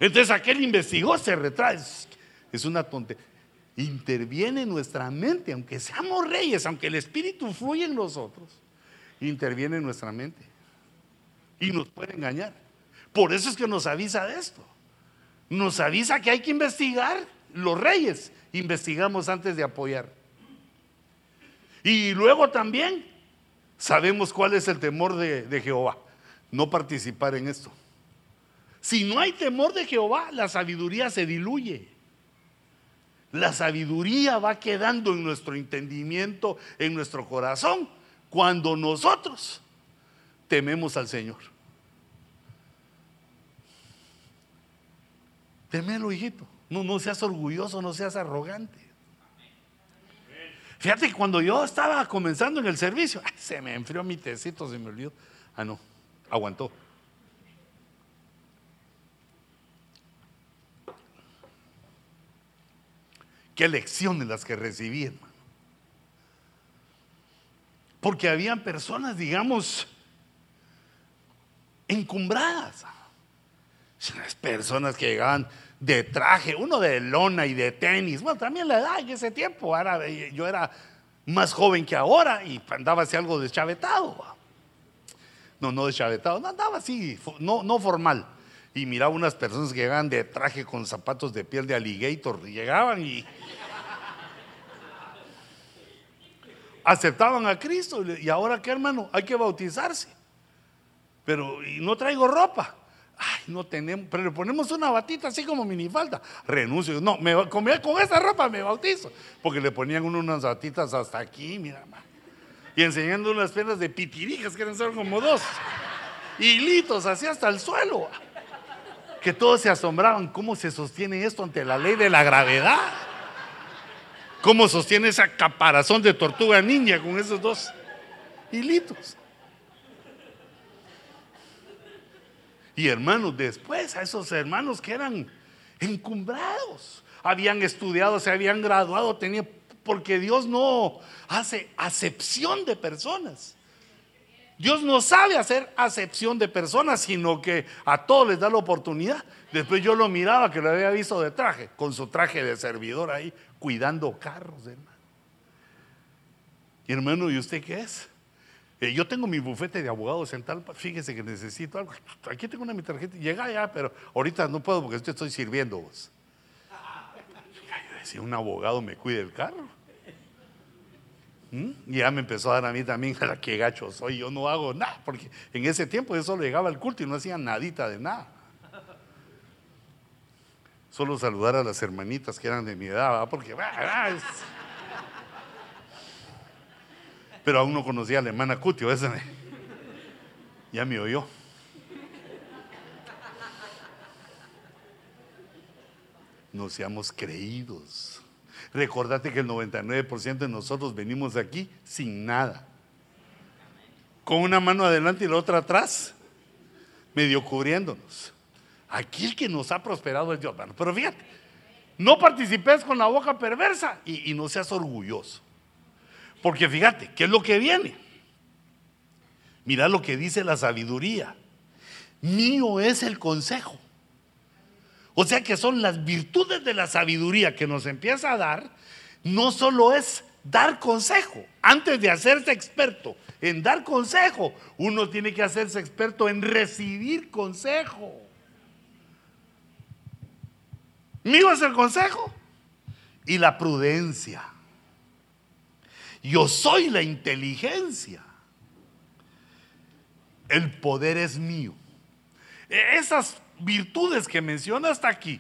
Entonces aquel investigó, se retrae. Es una tontería. Interviene en nuestra mente, aunque seamos reyes, aunque el Espíritu fluye en nosotros, interviene en nuestra mente y nos puede engañar. Por eso es que nos avisa de esto nos avisa que hay que investigar. Los reyes investigamos antes de apoyar. Y luego también sabemos cuál es el temor de, Jehová. No participar en esto. Si no hay temor de Jehová, la sabiduría se diluye. La sabiduría va quedando en nuestro entendimiento, en nuestro corazón, cuando nosotros tememos al Señor. Temelo, hijito. No, no seas orgulloso, no seas arrogante. Fíjate que cuando yo estaba comenzando en el servicio, se me enfrió mi tecito, se me olvidó. Ah, no, aguantó. Qué lecciones las que recibí, hermano. Porque habían personas, digamos, encumbradas. Personas que llegaban de traje, uno de lona y de tenis. Bueno, también la edad en ese tiempo, yo era más joven que ahora y andaba así algo deschavetado. No, no deschavetado, no, andaba así, no, no formal. Y miraba unas personas que llegaban de traje con zapatos de piel de alligator, y llegaban y aceptaban a Cristo. Y ahora qué hermano, hay que bautizarse. Pero y no traigo ropa. Ay, no tenemos, pero le ponemos una batita así como minifalda. Renuncio. No, me, con, con esa ropa me bautizo. Porque le ponían unas batitas hasta aquí, mira, Y enseñando unas penas de pitirijas que eran solo como dos. Hilitos así hasta el suelo. Que todos se asombraban. ¿Cómo se sostiene esto ante la ley de la gravedad? ¿Cómo sostiene esa caparazón de tortuga niña con esos dos hilitos? Y hermanos, después a esos hermanos que eran encumbrados, habían estudiado, se habían graduado, tenía, porque Dios no hace acepción de personas. Dios no sabe hacer acepción de personas, sino que a todos les da la oportunidad. Después yo lo miraba que lo había visto de traje, con su traje de servidor ahí, cuidando carros, hermano. Y hermano, ¿y usted qué es? Eh, yo tengo mi bufete de abogados en tal, fíjese que necesito algo. Aquí tengo una mi tarjeta, llega ya, pero ahorita no puedo porque estoy sirviendo vos. Yo decía, un abogado me cuide el carro. ¿Mm? Y ya me empezó a dar a mí también a la que gacho soy, yo no hago nada, porque en ese tiempo yo solo llegaba al culto y no hacía nadita de nada. Solo saludar a las hermanitas que eran de mi edad, porque pero aún no conocía a la hermana Cutio, esa ya me oyó. No seamos creídos. Recordate que el 99% de nosotros venimos aquí sin nada. Con una mano adelante y la otra atrás, medio cubriéndonos. Aquí el que nos ha prosperado es Dios. Pero fíjate, no participes con la boca perversa y no seas orgulloso. Porque fíjate, ¿qué es lo que viene? Mira lo que dice la sabiduría. Mío es el consejo. O sea que son las virtudes de la sabiduría que nos empieza a dar. No solo es dar consejo. Antes de hacerse experto en dar consejo, uno tiene que hacerse experto en recibir consejo. Mío es el consejo y la prudencia. Yo soy la inteligencia. El poder es mío. E, esas virtudes que menciona hasta aquí,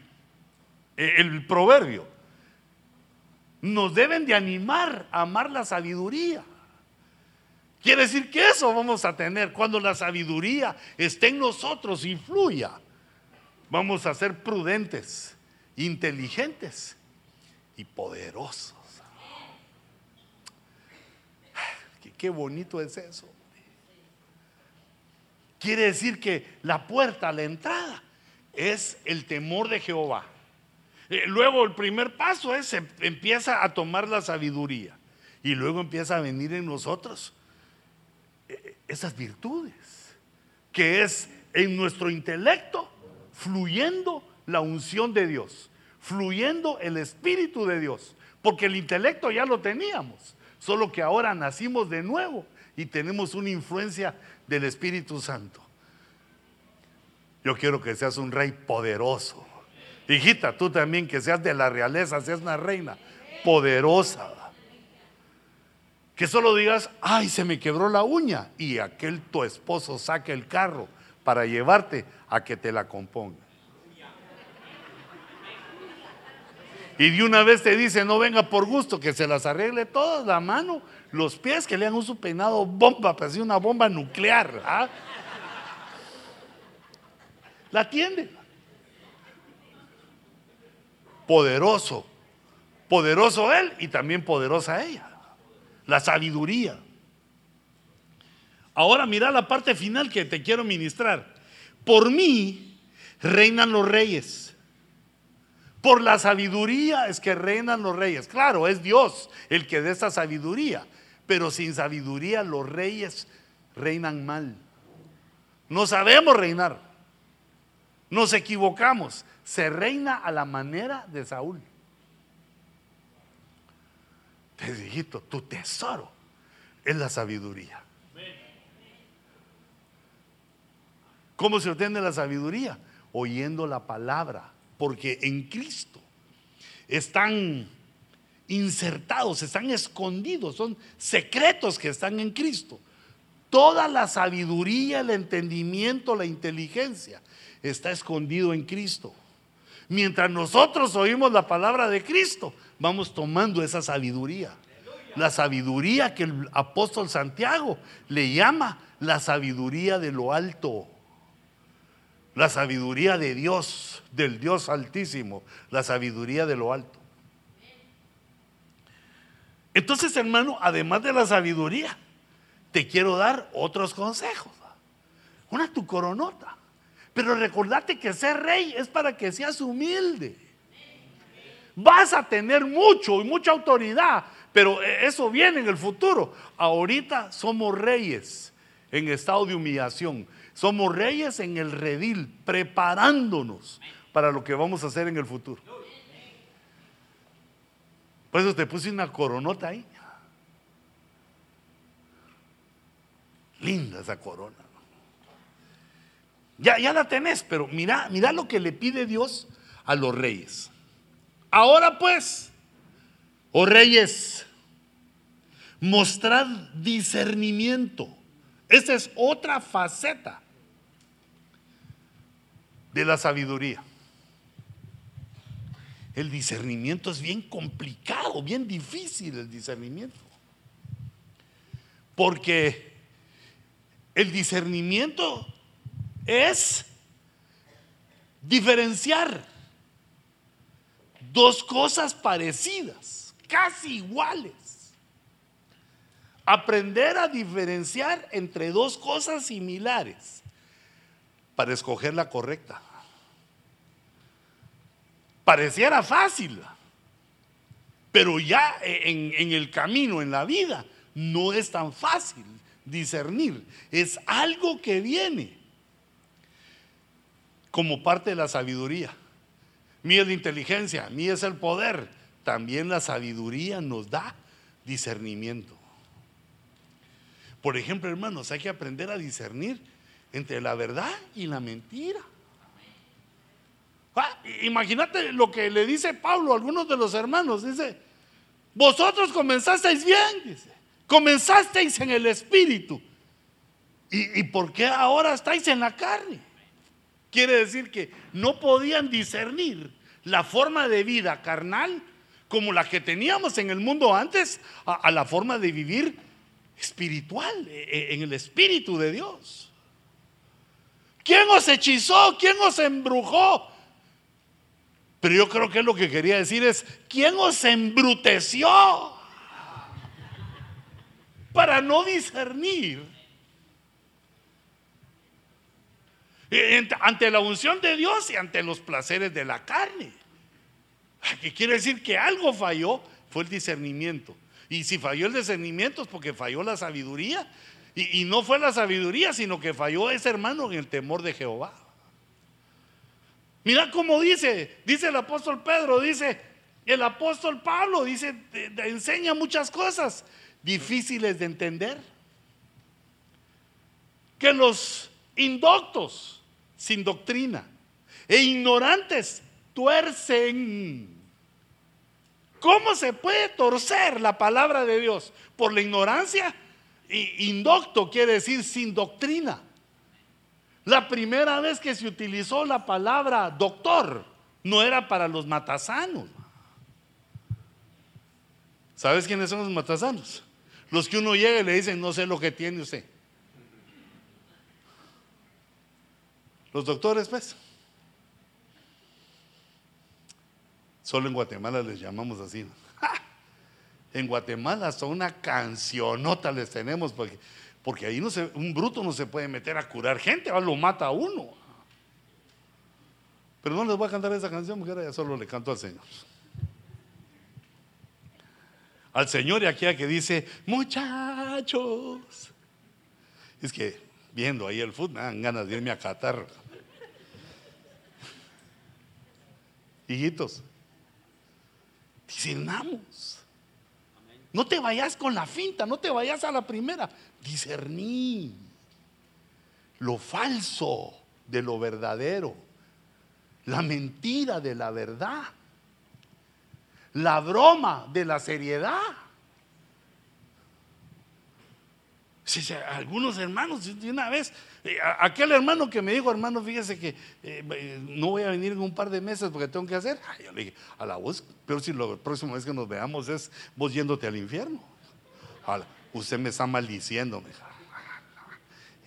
e, el proverbio, nos deben de animar a amar la sabiduría. Quiere decir que eso vamos a tener cuando la sabiduría esté en nosotros y fluya. Vamos a ser prudentes, inteligentes y poderosos. Qué bonito es eso. Quiere decir que la puerta, la entrada, es el temor de Jehová. Eh, luego el primer paso es, empieza a tomar la sabiduría. Y luego empieza a venir en nosotros eh, esas virtudes, que es en nuestro intelecto fluyendo la unción de Dios, fluyendo el Espíritu de Dios, porque el intelecto ya lo teníamos, Solo que ahora nacimos de nuevo y tenemos una influencia del Espíritu Santo. Yo quiero que seas un rey poderoso. Hijita, tú también que seas de la realeza, seas una reina poderosa. Que solo digas, ay, se me quebró la uña y aquel tu esposo saque el carro para llevarte a que te la componga. Y de una vez te dice, no venga por gusto, que se las arregle todas, la mano, los pies, que le hagan un peinado bomba, parece una bomba nuclear. ¿ah? La atiende. Poderoso. Poderoso él y también poderosa ella. la sabiduría. Ahora mira la parte final que te quiero ministrar. Por mí reinan los reyes. Por la sabiduría es que reinan los reyes. Claro, es Dios el que da esa sabiduría. Pero sin sabiduría los reyes reinan mal. No sabemos reinar. Nos equivocamos. Se reina a la manera de Saúl. Te dijito, tu tesoro es la sabiduría. ¿Cómo se obtiene la sabiduría? Oyendo la palabra, porque en Cristo están insertados, están escondidos, son secretos que están en Cristo. Toda la sabiduría, el entendimiento, la inteligencia está escondido en Cristo. Mientras nosotros oímos la palabra de Cristo, vamos tomando esa sabiduría. La sabiduría que el apóstol Santiago le llama la sabiduría de lo alto. La sabiduría de Dios, del Dios altísimo, la sabiduría de lo alto. Entonces, hermano, además de la sabiduría, te quiero dar otros consejos. Una tu coronota. Pero recordate que ser rey es para que seas humilde. Vas a tener mucho y mucha autoridad, pero eso viene en el futuro. Ahorita somos reyes en estado de humillación. Somos reyes en el redil, preparándonos para lo que vamos a hacer en el futuro. Por eso te puse una coronota ahí. Linda esa corona. Ya, ya la tenés, pero mira, mira lo que le pide Dios a los reyes. Ahora pues, oh reyes, mostrad discernimiento. Esa es otra faceta de la sabiduría. El discernimiento es bien complicado, bien difícil el discernimiento. Porque el discernimiento es diferenciar dos cosas parecidas, casi iguales. Aprender a diferenciar entre dos cosas similares para escoger la correcta. Pareciera fácil, pero ya en, el camino, en la vida, no es tan fácil discernir. Es algo que viene como parte de la sabiduría. Mí es la inteligencia, mí es el poder. También la sabiduría nos da discernimiento. Por ejemplo, hermanos, hay que aprender a discernir entre la verdad y la mentira. Ah, imagínate lo que le dice Pablo a algunos de los hermanos. Dice, vosotros comenzasteis bien, dice. Comenzasteis en el espíritu. ¿Y, ¿Y por qué ahora estáis en la carne? Quiere decir que no podían discernir la forma de vida carnal como la que teníamos en el mundo antes a, la forma de vivir espiritual, e, e, en el espíritu de Dios. ¿Quién os hechizó? ¿Quién os embrujó? Pero yo creo que lo que quería decir es, ¿quién os embruteció? Para no discernir ante la unción de Dios y ante los placeres de la carne. ¿Qué quiere decir que algo falló? Fue el discernimiento. Y si falló el discernimiento es porque falló la sabiduría. Y, no fue la sabiduría, sino que falló ese hermano en el temor de Jehová. Mira cómo dice, dice el apóstol Pedro, dice el apóstol Pablo, dice, enseña muchas cosas difíciles de entender. Que los indoctos sin doctrina e ignorantes tuercen. ¿Cómo se puede torcer la palabra de Dios? Por la ignorancia. Indocto quiere decir sin doctrina. La primera vez que se utilizó la palabra doctor no era para los matasanos. ¿Sabes quiénes son los matasanos? Los que uno llega y le dicen, no sé lo que tiene usted. Los doctores, pues. Solo en Guatemala les llamamos así. en Guatemala hasta una cancionota les tenemos, porque, porque ahí no se, un bruto no se puede meter a curar gente, lo mata a uno. Pero no les voy a cantar esa canción ahora ya solo le canto al Señor. Al Señor y aquí a que dice, muchachos. Es que viendo ahí el fútbol me dan ganas de irme a Qatar. Hijitos, discernamos. No te vayas con la finta, no te vayas a la primera. Discerní lo falso de lo verdadero, la mentira de la verdad, la broma de la seriedad. algunos hermanos, de una vez, aquel hermano que me dijo, hermano, fíjese que eh, eh, no voy a venir en un par de meses porque tengo que hacer. yo le dije, a la voz, pero si la próxima vez que nos veamos es vos yéndote al infierno. usted me está maldiciendo. Me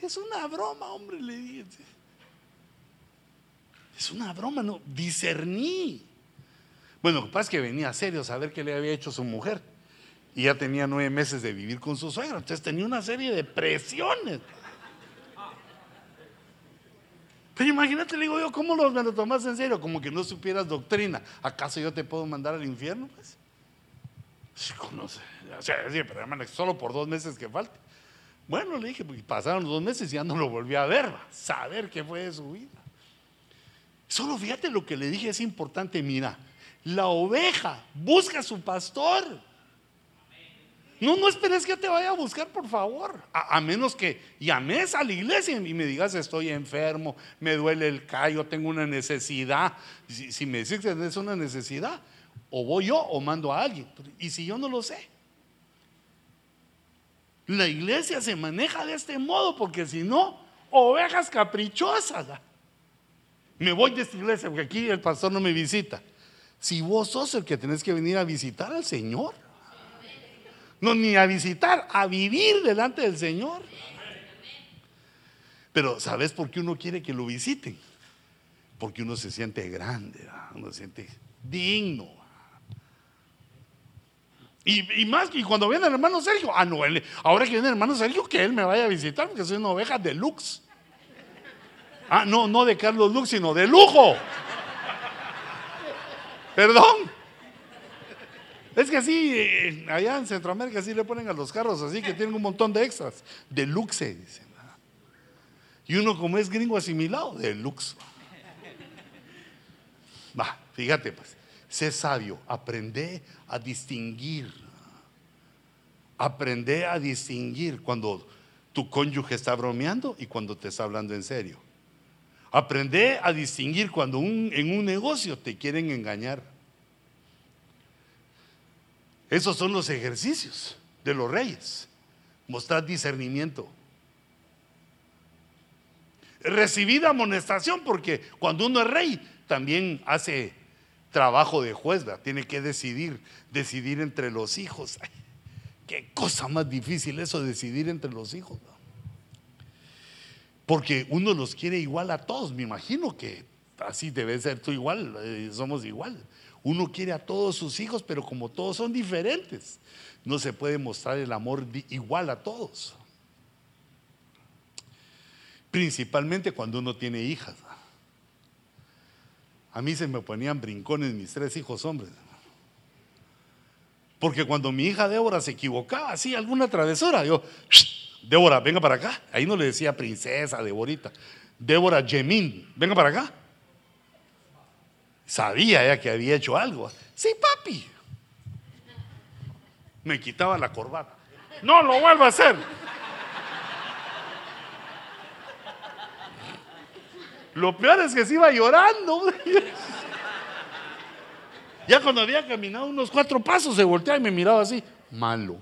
es una broma, hombre, le dije. Es una broma, no, discerní. Bueno, lo que pasa es que venía serio a saber qué le había hecho su mujer y ya tenía nueve meses de vivir con su suegra. Entonces tenía una serie de presiones. Pero imagínate, le digo yo, ¿cómo lo, me lo tomas en serio? Como que no supieras doctrina. ¿Acaso yo te puedo mandar al infierno? Pues? Sí, no sé. O sea, sí, pero hermano, solo por dos meses que falte. Bueno, le dije, pues, pasaron los dos meses y ya no lo volví a ver, saber qué fue de su vida. Solo fíjate lo que le dije, es importante, mira, la oveja busca a su pastor. No, no esperes que te vaya a buscar, por favor. A, menos que llames a la iglesia y me digas, estoy enfermo, me duele el callo, tengo una necesidad. Si, me dices que es una necesidad, o voy yo o mando a alguien. Y si yo no lo sé. La iglesia se maneja de este modo porque si no, ovejas caprichosas. Me voy de esta iglesia porque aquí el pastor no me visita. Si vos sos el que tenés que venir a visitar al Señor. No, ni a visitar, a vivir delante del Señor. Pero ¿sabes por qué uno quiere que lo visiten? Porque uno se siente grande, uno se siente digno. Y, más, y cuando viene el hermano Sergio, ah, no, ahora que viene el hermano Sergio, que él me vaya a visitar, porque soy una oveja de lux. Ah, no, no de Carlos Lux, sino de lujo. Perdón. Es que así, eh, allá en Centroamérica sí le ponen a los carros así que tienen un montón de extras. De luxe, dicen. Y uno como es gringo asimilado, de luxe. Va, fíjate pues, sé sabio, aprende a distinguir. Aprende a distinguir cuando tu cónyuge está bromeando y cuando te está hablando en serio. Aprende a distinguir cuando en un negocio te quieren engañar. Esos son los ejercicios de los reyes. Mostrar discernimiento. Recibir amonestación, porque cuando uno es rey, también hace trabajo de juez, tiene que decidir, decidir entre los hijos. qué cosa más difícil eso, decidir entre los hijos. Porque uno los quiere igual a todos, me imagino que así debe ser tú igual, eh, somos igual. Uno quiere a todos sus hijos, pero como todos son diferentes, no se puede mostrar el amor igual a todos. Principalmente cuando uno tiene hijas. A mí se me ponían brincones mis tres hijos hombres. Porque cuando mi hija Débora se equivocaba, así alguna travesura, yo, Débora, venga para acá. Ahí no le decía princesa, Deborita. Débora Jemín, venga para acá. Sabía ya que había hecho algo. Sí, papi. Me quitaba la corbata. No lo vuelvo a hacer. Lo peor es que se iba llorando. Ya cuando había caminado unos cuatro pasos se volteaba y me miraba así, malo.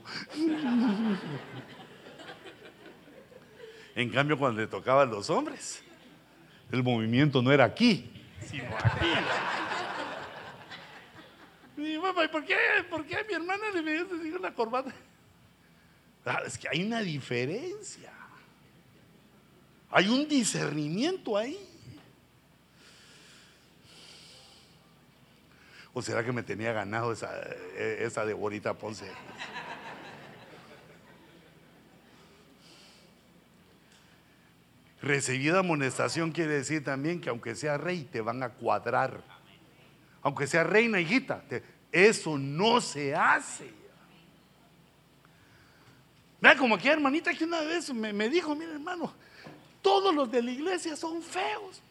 En cambio, cuando le tocaban los hombres, el movimiento no era aquí, Y mamá, ¿por qué? ¿Por qué a mi hermana le me una corbata? Ah, es que hay una diferencia. Hay un discernimiento ahí. ¿O será que me tenía ganado esa, eh, esa Deborita Ponce? Recibida amonestación quiere decir también que aunque sea rey, te van a cuadrar. Aunque sea reina, hijita, eso no se hace. Vea como aquí hermanita que una vez me, me dijo, mira hermano, todos los de la iglesia son feos.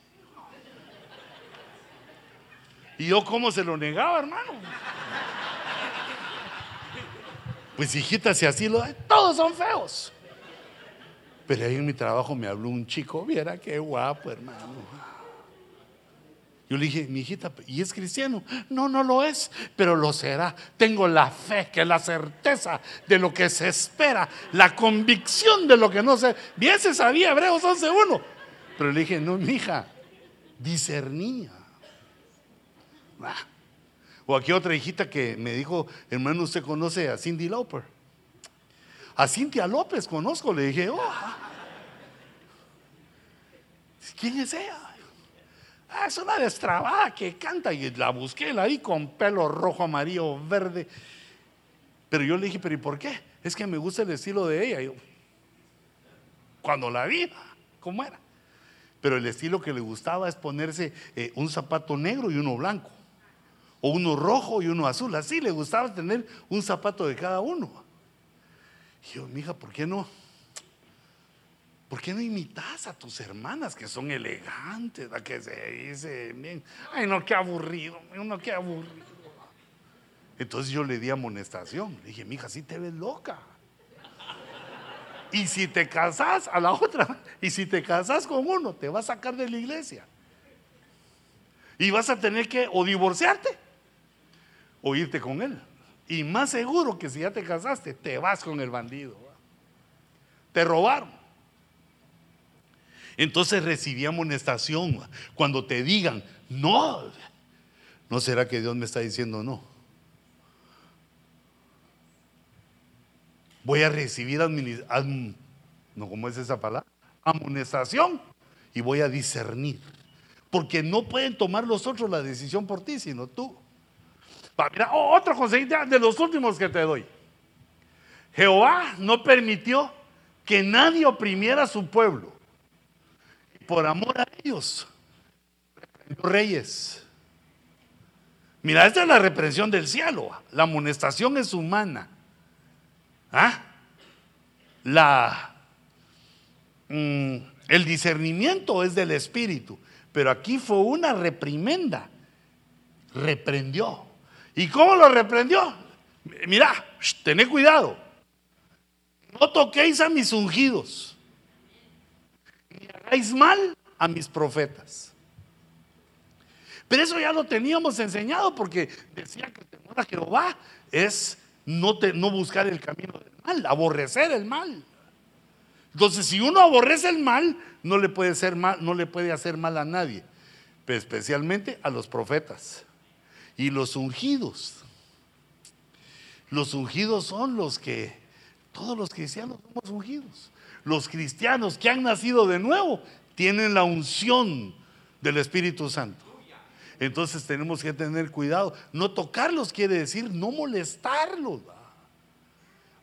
Y yo, ¿cómo se lo negaba, hermano? Pues hijita, si así lo da, todos son feos. Pero ahí en mi trabajo me habló un chico, viera qué guapo, hermano. Yo le dije, mi hijita, ¿y es cristiano? No, no lo es, pero lo será. Tengo la fe, que la certeza de lo que se espera, la convicción de lo que no se. Bien se sabía, Hebreos 11.1. Pero le dije, no, mi hija, discernía. Ah. O aquí otra hijita que me dijo, hermano, ¿usted conoce a Cindy Lauper? A Cintia López conozco, le dije, oh, ¿quién es ella? Ah, es una destrabada que canta y la busqué, la vi con pelo rojo, amarillo, verde. Pero yo le dije, pero ¿y por qué? Es que me gusta el estilo de ella. Yo, cuando la vi, ¿cómo era? Pero el estilo que le gustaba es ponerse eh, un zapato negro y uno blanco. O uno rojo y uno azul. Así le gustaba tener un zapato de cada uno. Y yo, mija, ¿por qué no? ¿Por qué no imitas a tus hermanas que son elegantes, a que se dice bien? Ay, no, qué aburrido, no, qué aburrido. Entonces yo le di amonestación. Le dije, mija, sí te ves loca. Y si te casas a la otra, y si te casas con uno, te va a sacar de la iglesia. Y vas a tener que o divorciarte o irte con él. Y más seguro que si ya te casaste, te vas con el bandido. Te robaron. Entonces recibí amonestación. Cuando te digan, no, ¿no será que Dios me está diciendo no? Voy a recibir no, ¿cómo es esa palabra? Amonestación y voy a discernir. Porque no pueden tomar los otros la decisión por ti, sino tú. Mira, otro consejo de los últimos que te doy. Jehová no permitió que nadie oprimiera a su pueblo por amor a ellos, los reyes. Mira, esta es la reprensión del cielo. La amonestación es humana. ¿Ah? La, mm, el discernimiento es del espíritu. Pero aquí fue una reprimenda. Reprendió. ¿Y cómo lo reprendió? Mira, tened cuidado. No toquéis a mis ungidos hagáis mal a mis profetas. Pero eso ya lo teníamos enseñado porque decía que el temor a Jehová es no, no buscar el camino del mal, aborrecer el mal. Entonces, si uno aborrece el mal, no le puede, ser mal, no le puede hacer mal a nadie, especialmente a los profetas y los ungidos. Los ungidos son los que, todos los cristianos somos ungidos los cristianos que han nacido de nuevo tienen la unción del Espíritu Santo. Entonces tenemos que tener cuidado. No tocarlos quiere decir no molestarlos.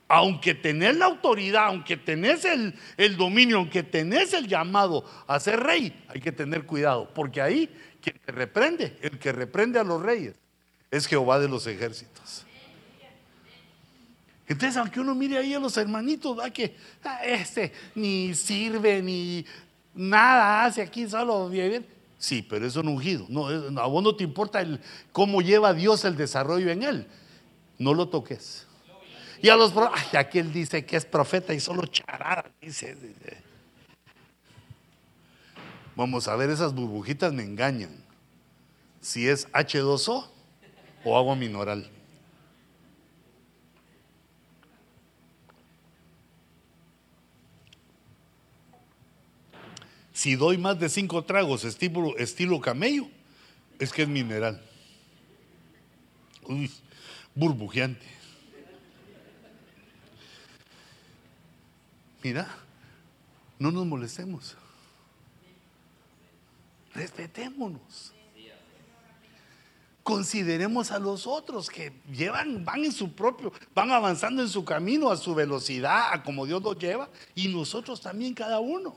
Aunque tenés la autoridad, aunque tenés el, el, dominio, aunque tenés el llamado a ser rey, hay que tener cuidado. Porque ahí quien te reprende, el que reprende a los reyes, es Jehová de los ejércitos. Entonces, aunque uno mire ahí a los hermanitos, va que ah, este ni sirve ni nada hace aquí, solo vive Sí, pero es un ungido. No, a vos no te importa el, cómo lleva Dios el desarrollo en él. No lo toques. Y a los ay, aquí él dice que es profeta y solo charada, dice. Vamos a ver, esas burbujitas me engañan. Si es H2O o agua mineral. Si doy más de cinco tragos estilo, estilo camello, es que es mineral. Uy, burbujeante. Mira, no nos molestemos. Respetémonos. consideremos a los otros que llevan, van en su propio, van avanzando en su camino a su velocidad, a como Dios los lleva, y nosotros también cada uno.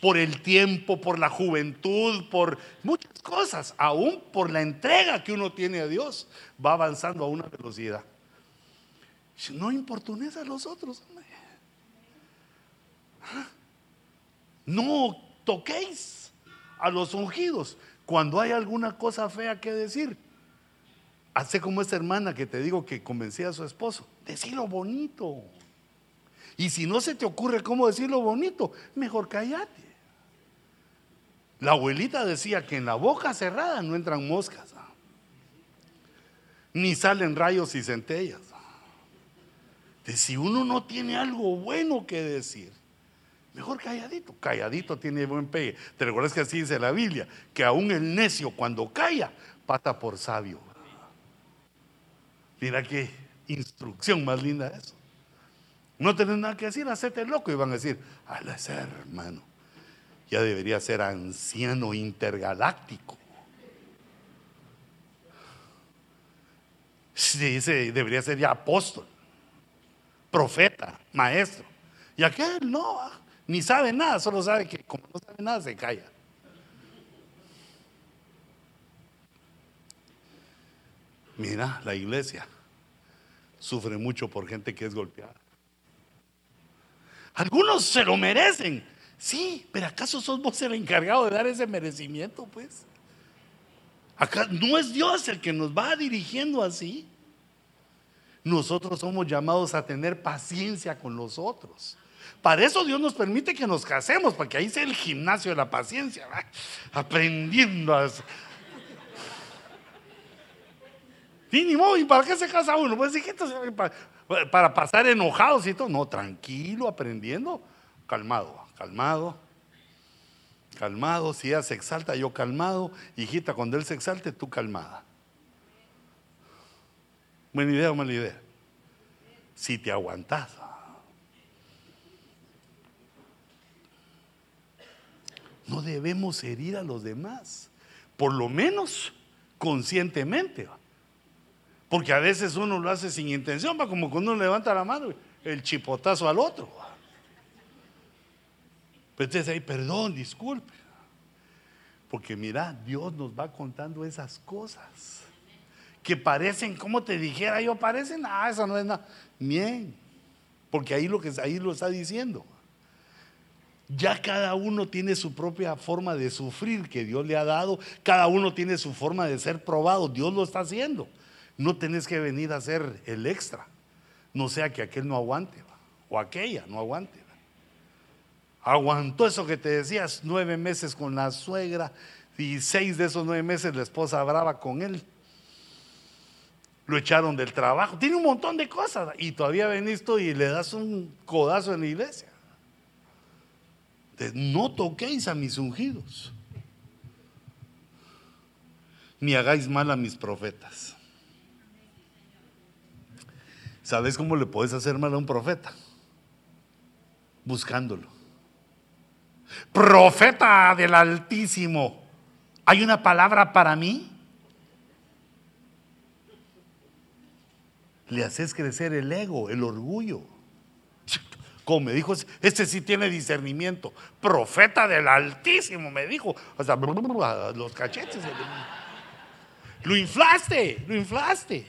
Por el tiempo, por la juventud, por muchas cosas, aún por la entrega que uno tiene a Dios, va avanzando a una velocidad. No importunes a los otros. ¿Ah? No toquéis a los ungidos. Cuando hay alguna cosa fea que decir, hace como esta hermana que te digo que convencía a su esposo, decilo bonito. Y si no se te ocurre cómo decirlo bonito, mejor cállate. La abuelita decía que en la boca cerrada no entran moscas, ni salen rayos y centellas. De si uno no tiene algo bueno que decir, Mejor calladito. Calladito tiene buen pegue. ¿Te recuerdas que así dice la Biblia? Que aún el necio cuando calla, pata por sabio. Mira qué instrucción más linda eso. No tenés nada que decir, hacete loco. Y van a decir, al ser hermano, ya debería ser anciano intergaláctico. Sí, debería ser ya apóstol, profeta, maestro. Y aquel no, ni sabe nada, solo sabe que como no sabe nada se calla. Mira, la iglesia sufre mucho por gente que es golpeada. Algunos se lo merecen. Sí, pero ¿acaso sos vos el encargado de dar ese merecimiento, pues? Acá no es Dios el que nos va dirigiendo así. Nosotros somos llamados a tener paciencia con los otros. Para eso Dios nos permite que nos casemos, para que ahí sea el gimnasio de la paciencia, aprendiendo a... Y ni modo, ¿y para qué se casa uno? Pues para, para pasar enojados y todo. No, tranquilo, aprendiendo. Calmado, calmado. Calmado, si ella se exalta, yo calmado. Hijita, cuando él se exalte, tú calmada. Buena idea o mala idea. Si te aguantas. No debemos herir a los demás, por lo menos conscientemente. Porque a veces uno lo hace sin intención, va como cuando uno levanta la mano, el chipotazo al otro. Pero entonces ahí, perdón, disculpe. Porque mira, Dios nos va contando esas cosas que parecen, como te dijera yo, parecen, ah, eso no es nada. Bien, porque ahí lo que ahí lo está diciendo. Ya cada uno tiene su propia forma de sufrir que Dios le ha dado. Cada uno tiene su forma de ser probado. Dios lo está haciendo. No tenés que venir a hacer el extra. No sea que aquel no aguante o aquella no aguante. Aguantó eso que te decías, nueve meses con la suegra y seis de esos nueve meses la esposa brava con él. Lo echaron del trabajo. Tiene un montón de cosas y todavía venís tú y le das un codazo en la iglesia no toquéis a mis ungidos, ni hagáis mal a mis profetas. ¿Sabes cómo le puedes hacer mal a un profeta? Buscándolo. Profeta del Altísimo, ¿hay una palabra para mí? Le haces crecer el ego, el orgullo me dijo, este sí tiene discernimiento. Profeta del Altísimo, me dijo. Sea, los cachetes. Lo inflaste, lo inflaste.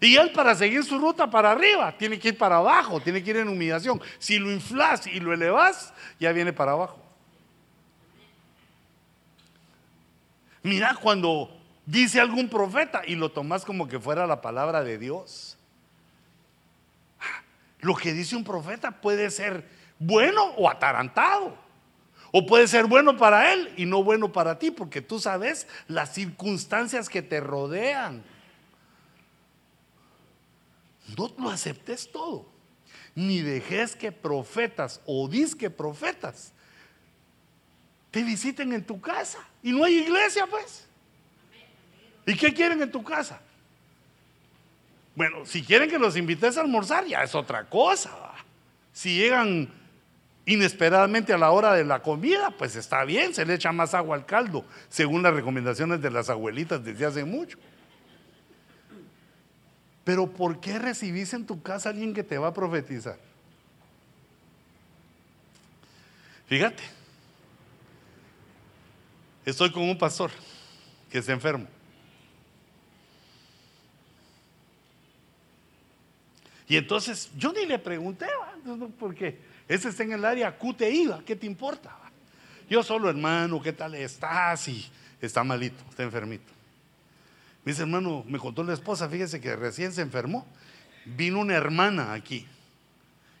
Y él para seguir su ruta para arriba, tiene que ir para abajo, tiene que ir en humillación. Si lo inflas y lo elevas, ya viene para abajo. Mira cuando dice algún profeta y lo tomas como que fuera la palabra de Dios. Lo que dice un profeta puede ser bueno o atarantado. O puede ser bueno para él y no bueno para ti, porque tú sabes las circunstancias que te rodean. No lo aceptes todo. Ni dejes que profetas o disque profetas te visiten en tu casa. Y no hay iglesia, pues. ¿Y qué quieren en tu casa? Bueno, si quieren que los invites a almorzar, ya es otra cosa. Si llegan inesperadamente a la hora de la comida, pues está bien, se le echa más agua al caldo, según las recomendaciones de las abuelitas desde hace mucho. Pero ¿por qué recibís en tu casa a alguien que te va a profetizar? Fíjate, estoy con un pastor que está enfermo. Y entonces yo ni le pregunté, porque ese está en el área QTI, ¿qué te importa? Yo solo, hermano, ¿qué tal estás? Y está malito, está enfermito. Dice, hermano, me contó la esposa, fíjese que recién se enfermó. Vino una hermana aquí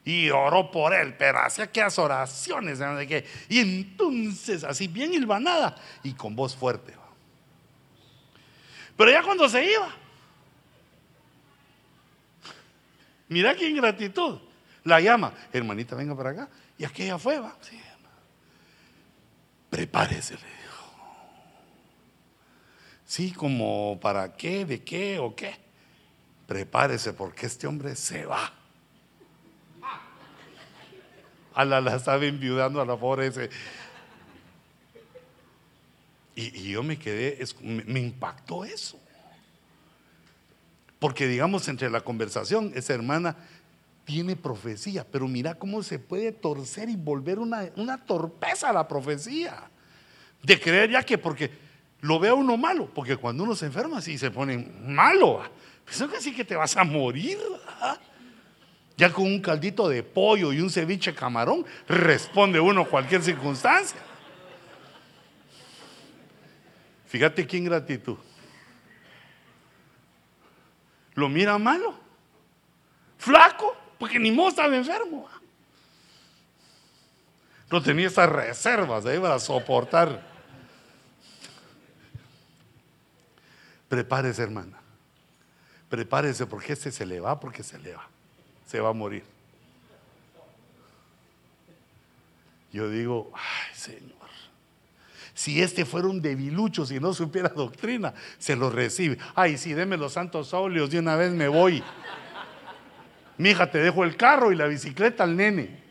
y oró por él, pero hacía aquellas oraciones, de y entonces, así bien hilvanada y con voz fuerte. Pero ya cuando se iba, Mira qué ingratitud. La llama, hermanita, venga para acá. Y aquella fue, va. Sí, Prepárese, le dijo. Sí, como para qué, de qué o qué. Prepárese porque este hombre se va. A la, la estaba enviudando a la pobre ese. Y, yo me quedé, me impactó eso. Porque digamos, entre la conversación, esa hermana tiene profecía, pero mira cómo se puede torcer y volver una, una torpeza la profecía. De creer ya que porque lo vea uno malo, porque cuando uno se enferma así se pone malo. Eso que sí que te vas a morir. Ya con un caldito de pollo y un ceviche camarón, responde uno cualquier circunstancia. Fíjate qué ingratitud lo mira malo, flaco, porque ni modo estaba enfermo. No tenía esas reservas ahí para soportar. Prepárese, hermana. Prepárese porque este se le va, porque se le va. Se va a morir. Yo digo, ay Señor, si este fuera un debilucho, si no supiera doctrina, se lo recibe. Ay, sí, deme los santos óleos, de una vez me voy. Mi hija, te dejo el carro y la bicicleta al nene.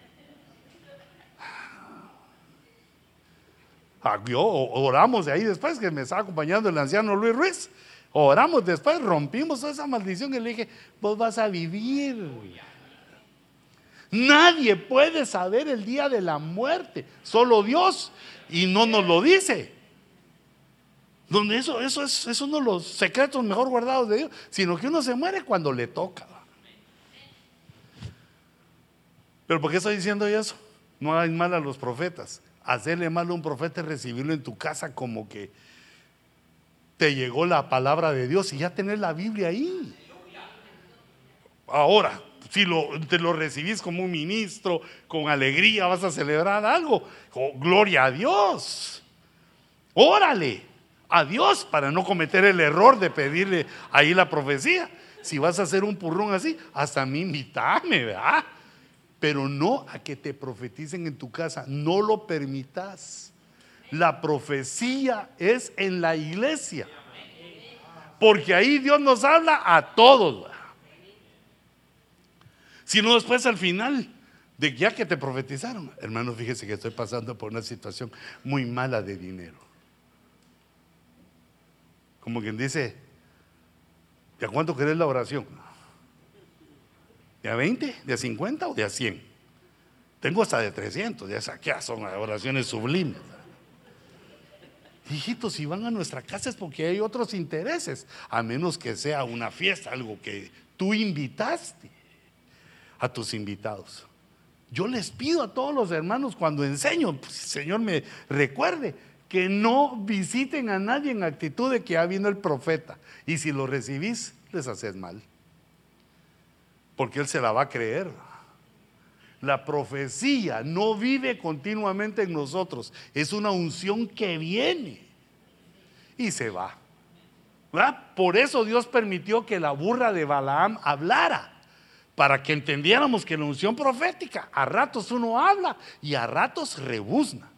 Ah, yo oramos de ahí después que me estaba acompañando el anciano Luis Ruiz. Oramos después, rompimos toda esa maldición y le dije, vos vas a vivir. Nadie puede saber el día de la muerte, solo Dios y no nos lo dice. Donde eso, eso es, es uno de los secretos mejor guardados de Dios, sino que uno se muere cuando le toca. Pero ¿por qué estoy diciendo eso? No hay mal a los profetas. Hacerle mal a un profeta es recibirlo en tu casa como que te llegó la palabra de Dios y ya tener la Biblia ahí. Ahora, si lo, te lo recibís como un ministro, con alegría vas a celebrar algo. Gloria a Dios. Órale a Dios para no cometer el error de pedirle ahí la profecía. Si vas a hacer un purrón así, hasta a mí invítame, ¿verdad? Pero no a que te profeticen en tu casa. No lo permitas. La profecía es en la iglesia. Porque ahí Dios nos habla a todos sino después al final, de ya que te profetizaron. Hermano, fíjese que estoy pasando por una situación muy mala de dinero. Como quien dice, ¿de a cuánto querés la oración? ¿De a 20? ¿De a 50 o de a 100? Tengo hasta de 300, ya ya son oraciones sublimes. Hijitos, si van a nuestra casa es porque hay otros intereses, a menos que sea una fiesta, algo que tú invitaste a tus invitados. Yo les pido a todos los hermanos cuando enseño, pues, Señor me recuerde, que no visiten a nadie en actitud de que ha vino el profeta. Y si lo recibís, les haces mal. Porque Él se la va a creer. La profecía no vive continuamente en nosotros. Es una unción que viene y se va. Por eso Dios permitió que la burra de Balaam hablara para que entendiéramos que la unción profética a ratos uno habla y a ratos rebuzna.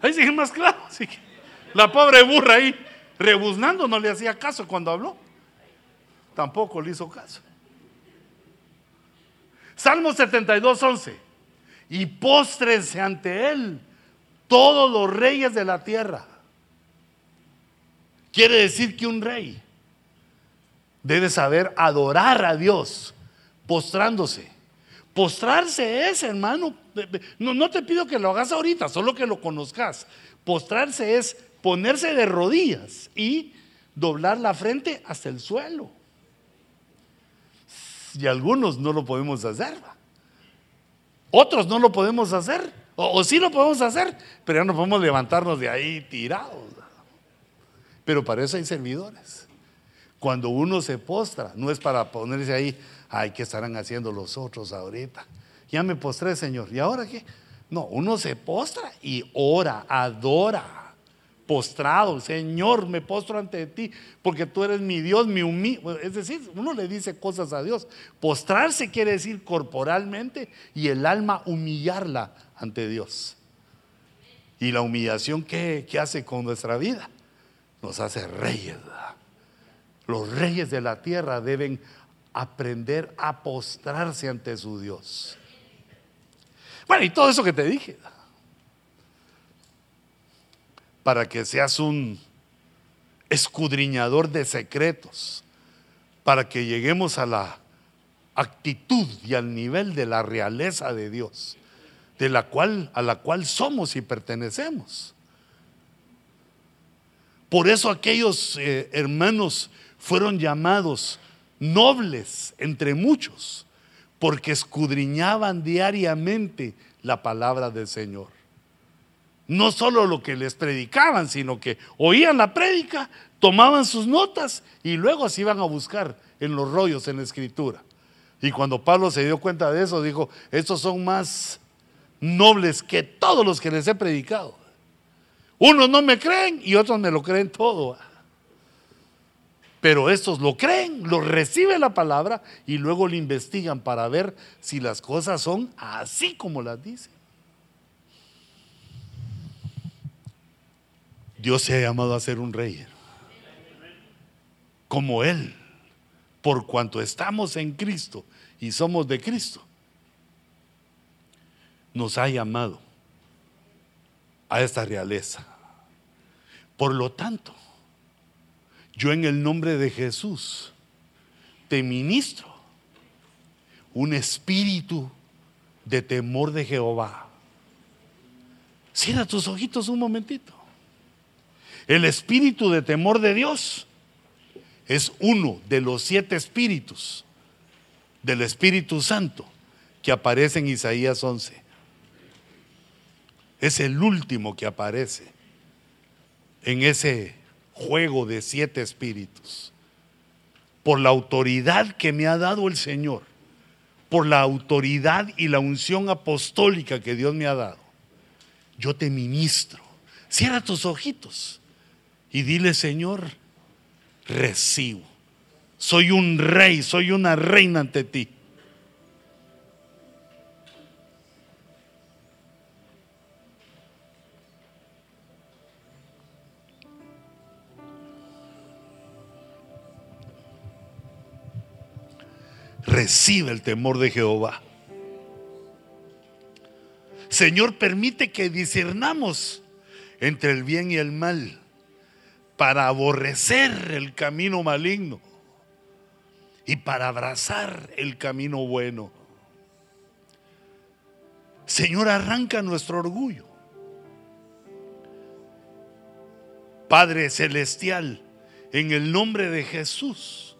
Ahí sigue más claro. La pobre burra ahí Rebuznando no le hacía caso cuando habló. Tampoco le hizo caso. Salmo 72, 11. Y póstrense ante él todos los reyes de la tierra. Quiere decir que un rey debe saber adorar a Dios postrándose. Postrarse es, hermano, no, no, te pido que lo hagas ahorita, solo que lo conozcas. Postrarse es ponerse de rodillas y doblar la frente hasta el suelo. Y algunos no lo podemos hacer. Otros no lo podemos hacer. O, sí lo podemos hacer, pero ya no podemos levantarnos de ahí tirados. Pero para eso hay servidores. Cuando uno se postra, no es para ponerse ahí, ay, ¿qué estarán haciendo los otros ahorita? Ya me postré, Señor. ¿Y ahora qué? No, uno se postra y ora, adora. Postrado, Señor, me postro ante ti, porque tú eres mi Dios, mi humilde. Es decir, uno le dice cosas a Dios. Postrarse quiere decir corporalmente y el alma humillarla ante Dios. Y la humillación, ¿qué, qué hace con nuestra vida? Nos hace reyes. Los reyes de la tierra deben aprender a postrarse ante su Dios. Bueno, y todo eso que te dije, para que seas un escudriñador de secretos, para que lleguemos a la actitud y al nivel de la realeza de Dios, de la cual a la cual somos y pertenecemos. Por eso aquellos eh, hermanos fueron llamados nobles entre muchos, porque escudriñaban diariamente la palabra del Señor. No solo lo que les predicaban, sino que oían la prédica, tomaban sus notas y luego se iban a buscar en los rollos en la escritura. Y cuando Pablo se dio cuenta de eso, dijo, estos son más nobles que todos los que les he predicado. Unos no me creen y otros me lo creen todo. Pero estos lo creen, lo reciben la palabra y luego lo investigan para ver si las cosas son así como las dicen. Dios se ha llamado a ser un rey. Como Él, por cuanto estamos en Cristo y somos de Cristo, nos ha llamado a esta realeza. Por lo tanto, yo en el nombre de Jesús te ministro un espíritu de temor de Jehová. Cierra tus ojitos un momentito. El espíritu de temor de Dios es uno de los siete espíritus del Espíritu Santo que aparece en Isaías 11. Es el último que aparece en ese juego de siete espíritus. Por la autoridad que me ha dado el Señor, por la autoridad y la unción apostólica que Dios me ha dado, yo te ministro. Cierra tus ojitos y dile, Señor, recibo. Soy un rey, soy una reina ante ti. Recibe el temor de Jehová. Señor, permite que discernamos entre el bien y el mal para aborrecer el camino maligno y para abrazar el camino bueno. Señor, arranca nuestro orgullo. Padre Celestial, en el nombre de Jesús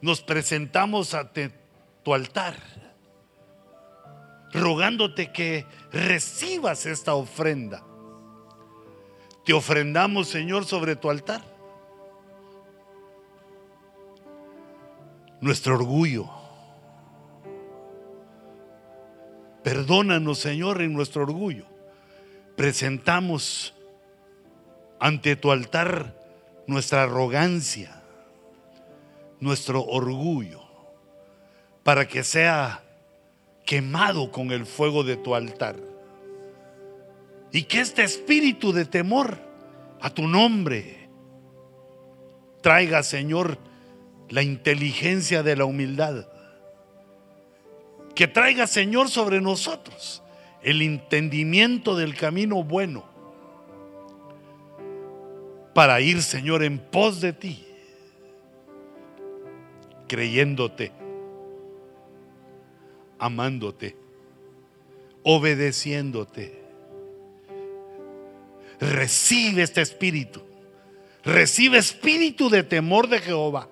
nos presentamos ante tu altar, rogándote que recibas esta ofrenda. Te ofrendamos, Señor, sobre tu altar. Nuestro orgullo. Perdónanos, Señor, en nuestro orgullo. Presentamos ante tu altar nuestra arrogancia nuestro orgullo, para que sea quemado con el fuego de tu altar. Y que este espíritu de temor a tu nombre traiga, Señor, la inteligencia de la humildad. Que traiga, Señor, sobre nosotros el entendimiento del camino bueno para ir, Señor, en pos de ti, creyéndote, amándote, obedeciéndote. Recibe este espíritu. Recibe espíritu de temor de Jehová.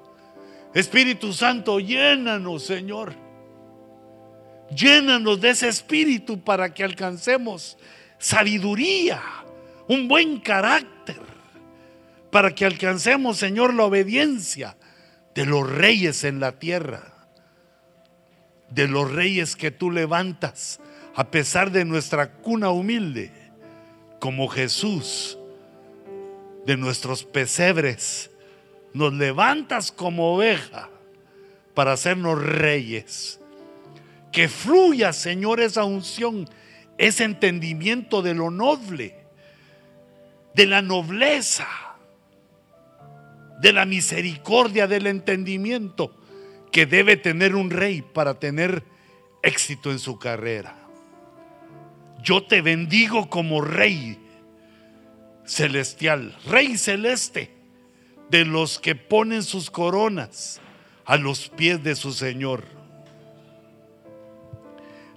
Espíritu Santo, llénanos, Señor. Llénanos de ese espíritu para que alcancemos sabiduría, un buen carácter, para que alcancemos, Señor, la obediencia de los reyes en la tierra, de los reyes que tú levantas a pesar de nuestra cuna humilde, como Jesús, de nuestros pesebres, nos levantas como oveja para hacernos reyes. Que fluya, Señor, esa unción, ese entendimiento de lo noble, de la nobleza, de la misericordia, del entendimiento que debe tener un rey para tener éxito en su carrera. Yo te bendigo como rey celestial, rey celeste, de los que ponen sus coronas a los pies de su Señor.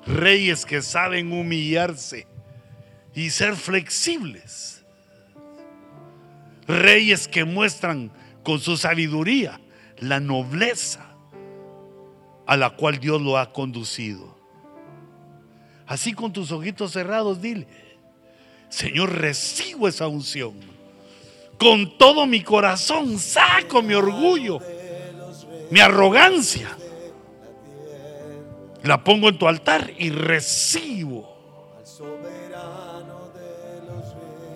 Reyes que saben humillarse y ser flexibles. Reyes que muestran con su sabiduría la nobleza a la cual Dios lo ha conducido. Así con tus ojitos cerrados, dile, Señor, recibo esa unción. Con todo mi corazón saco mi orgullo, mi arrogancia. La pongo en tu altar y recibo.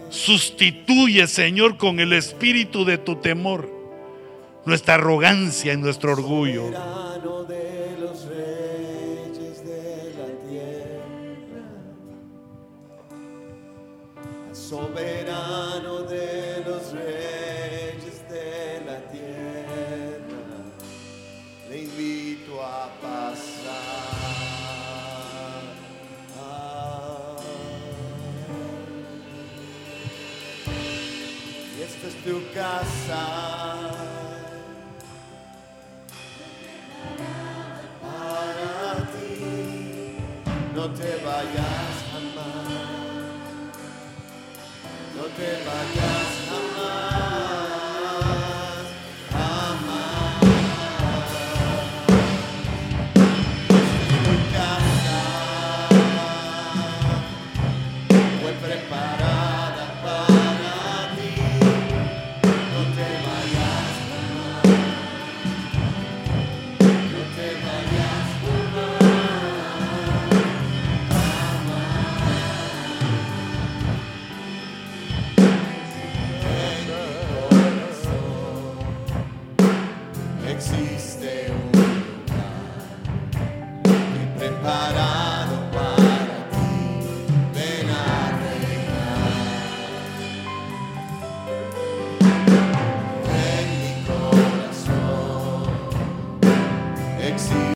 Sustituye, Señor, con el espíritu de tu temor nuestra arrogancia y nuestro orgullo. soberano de los reyes de la tierra, le invito a pasar. Y esta es tu casa. Te vayas. no te vayas.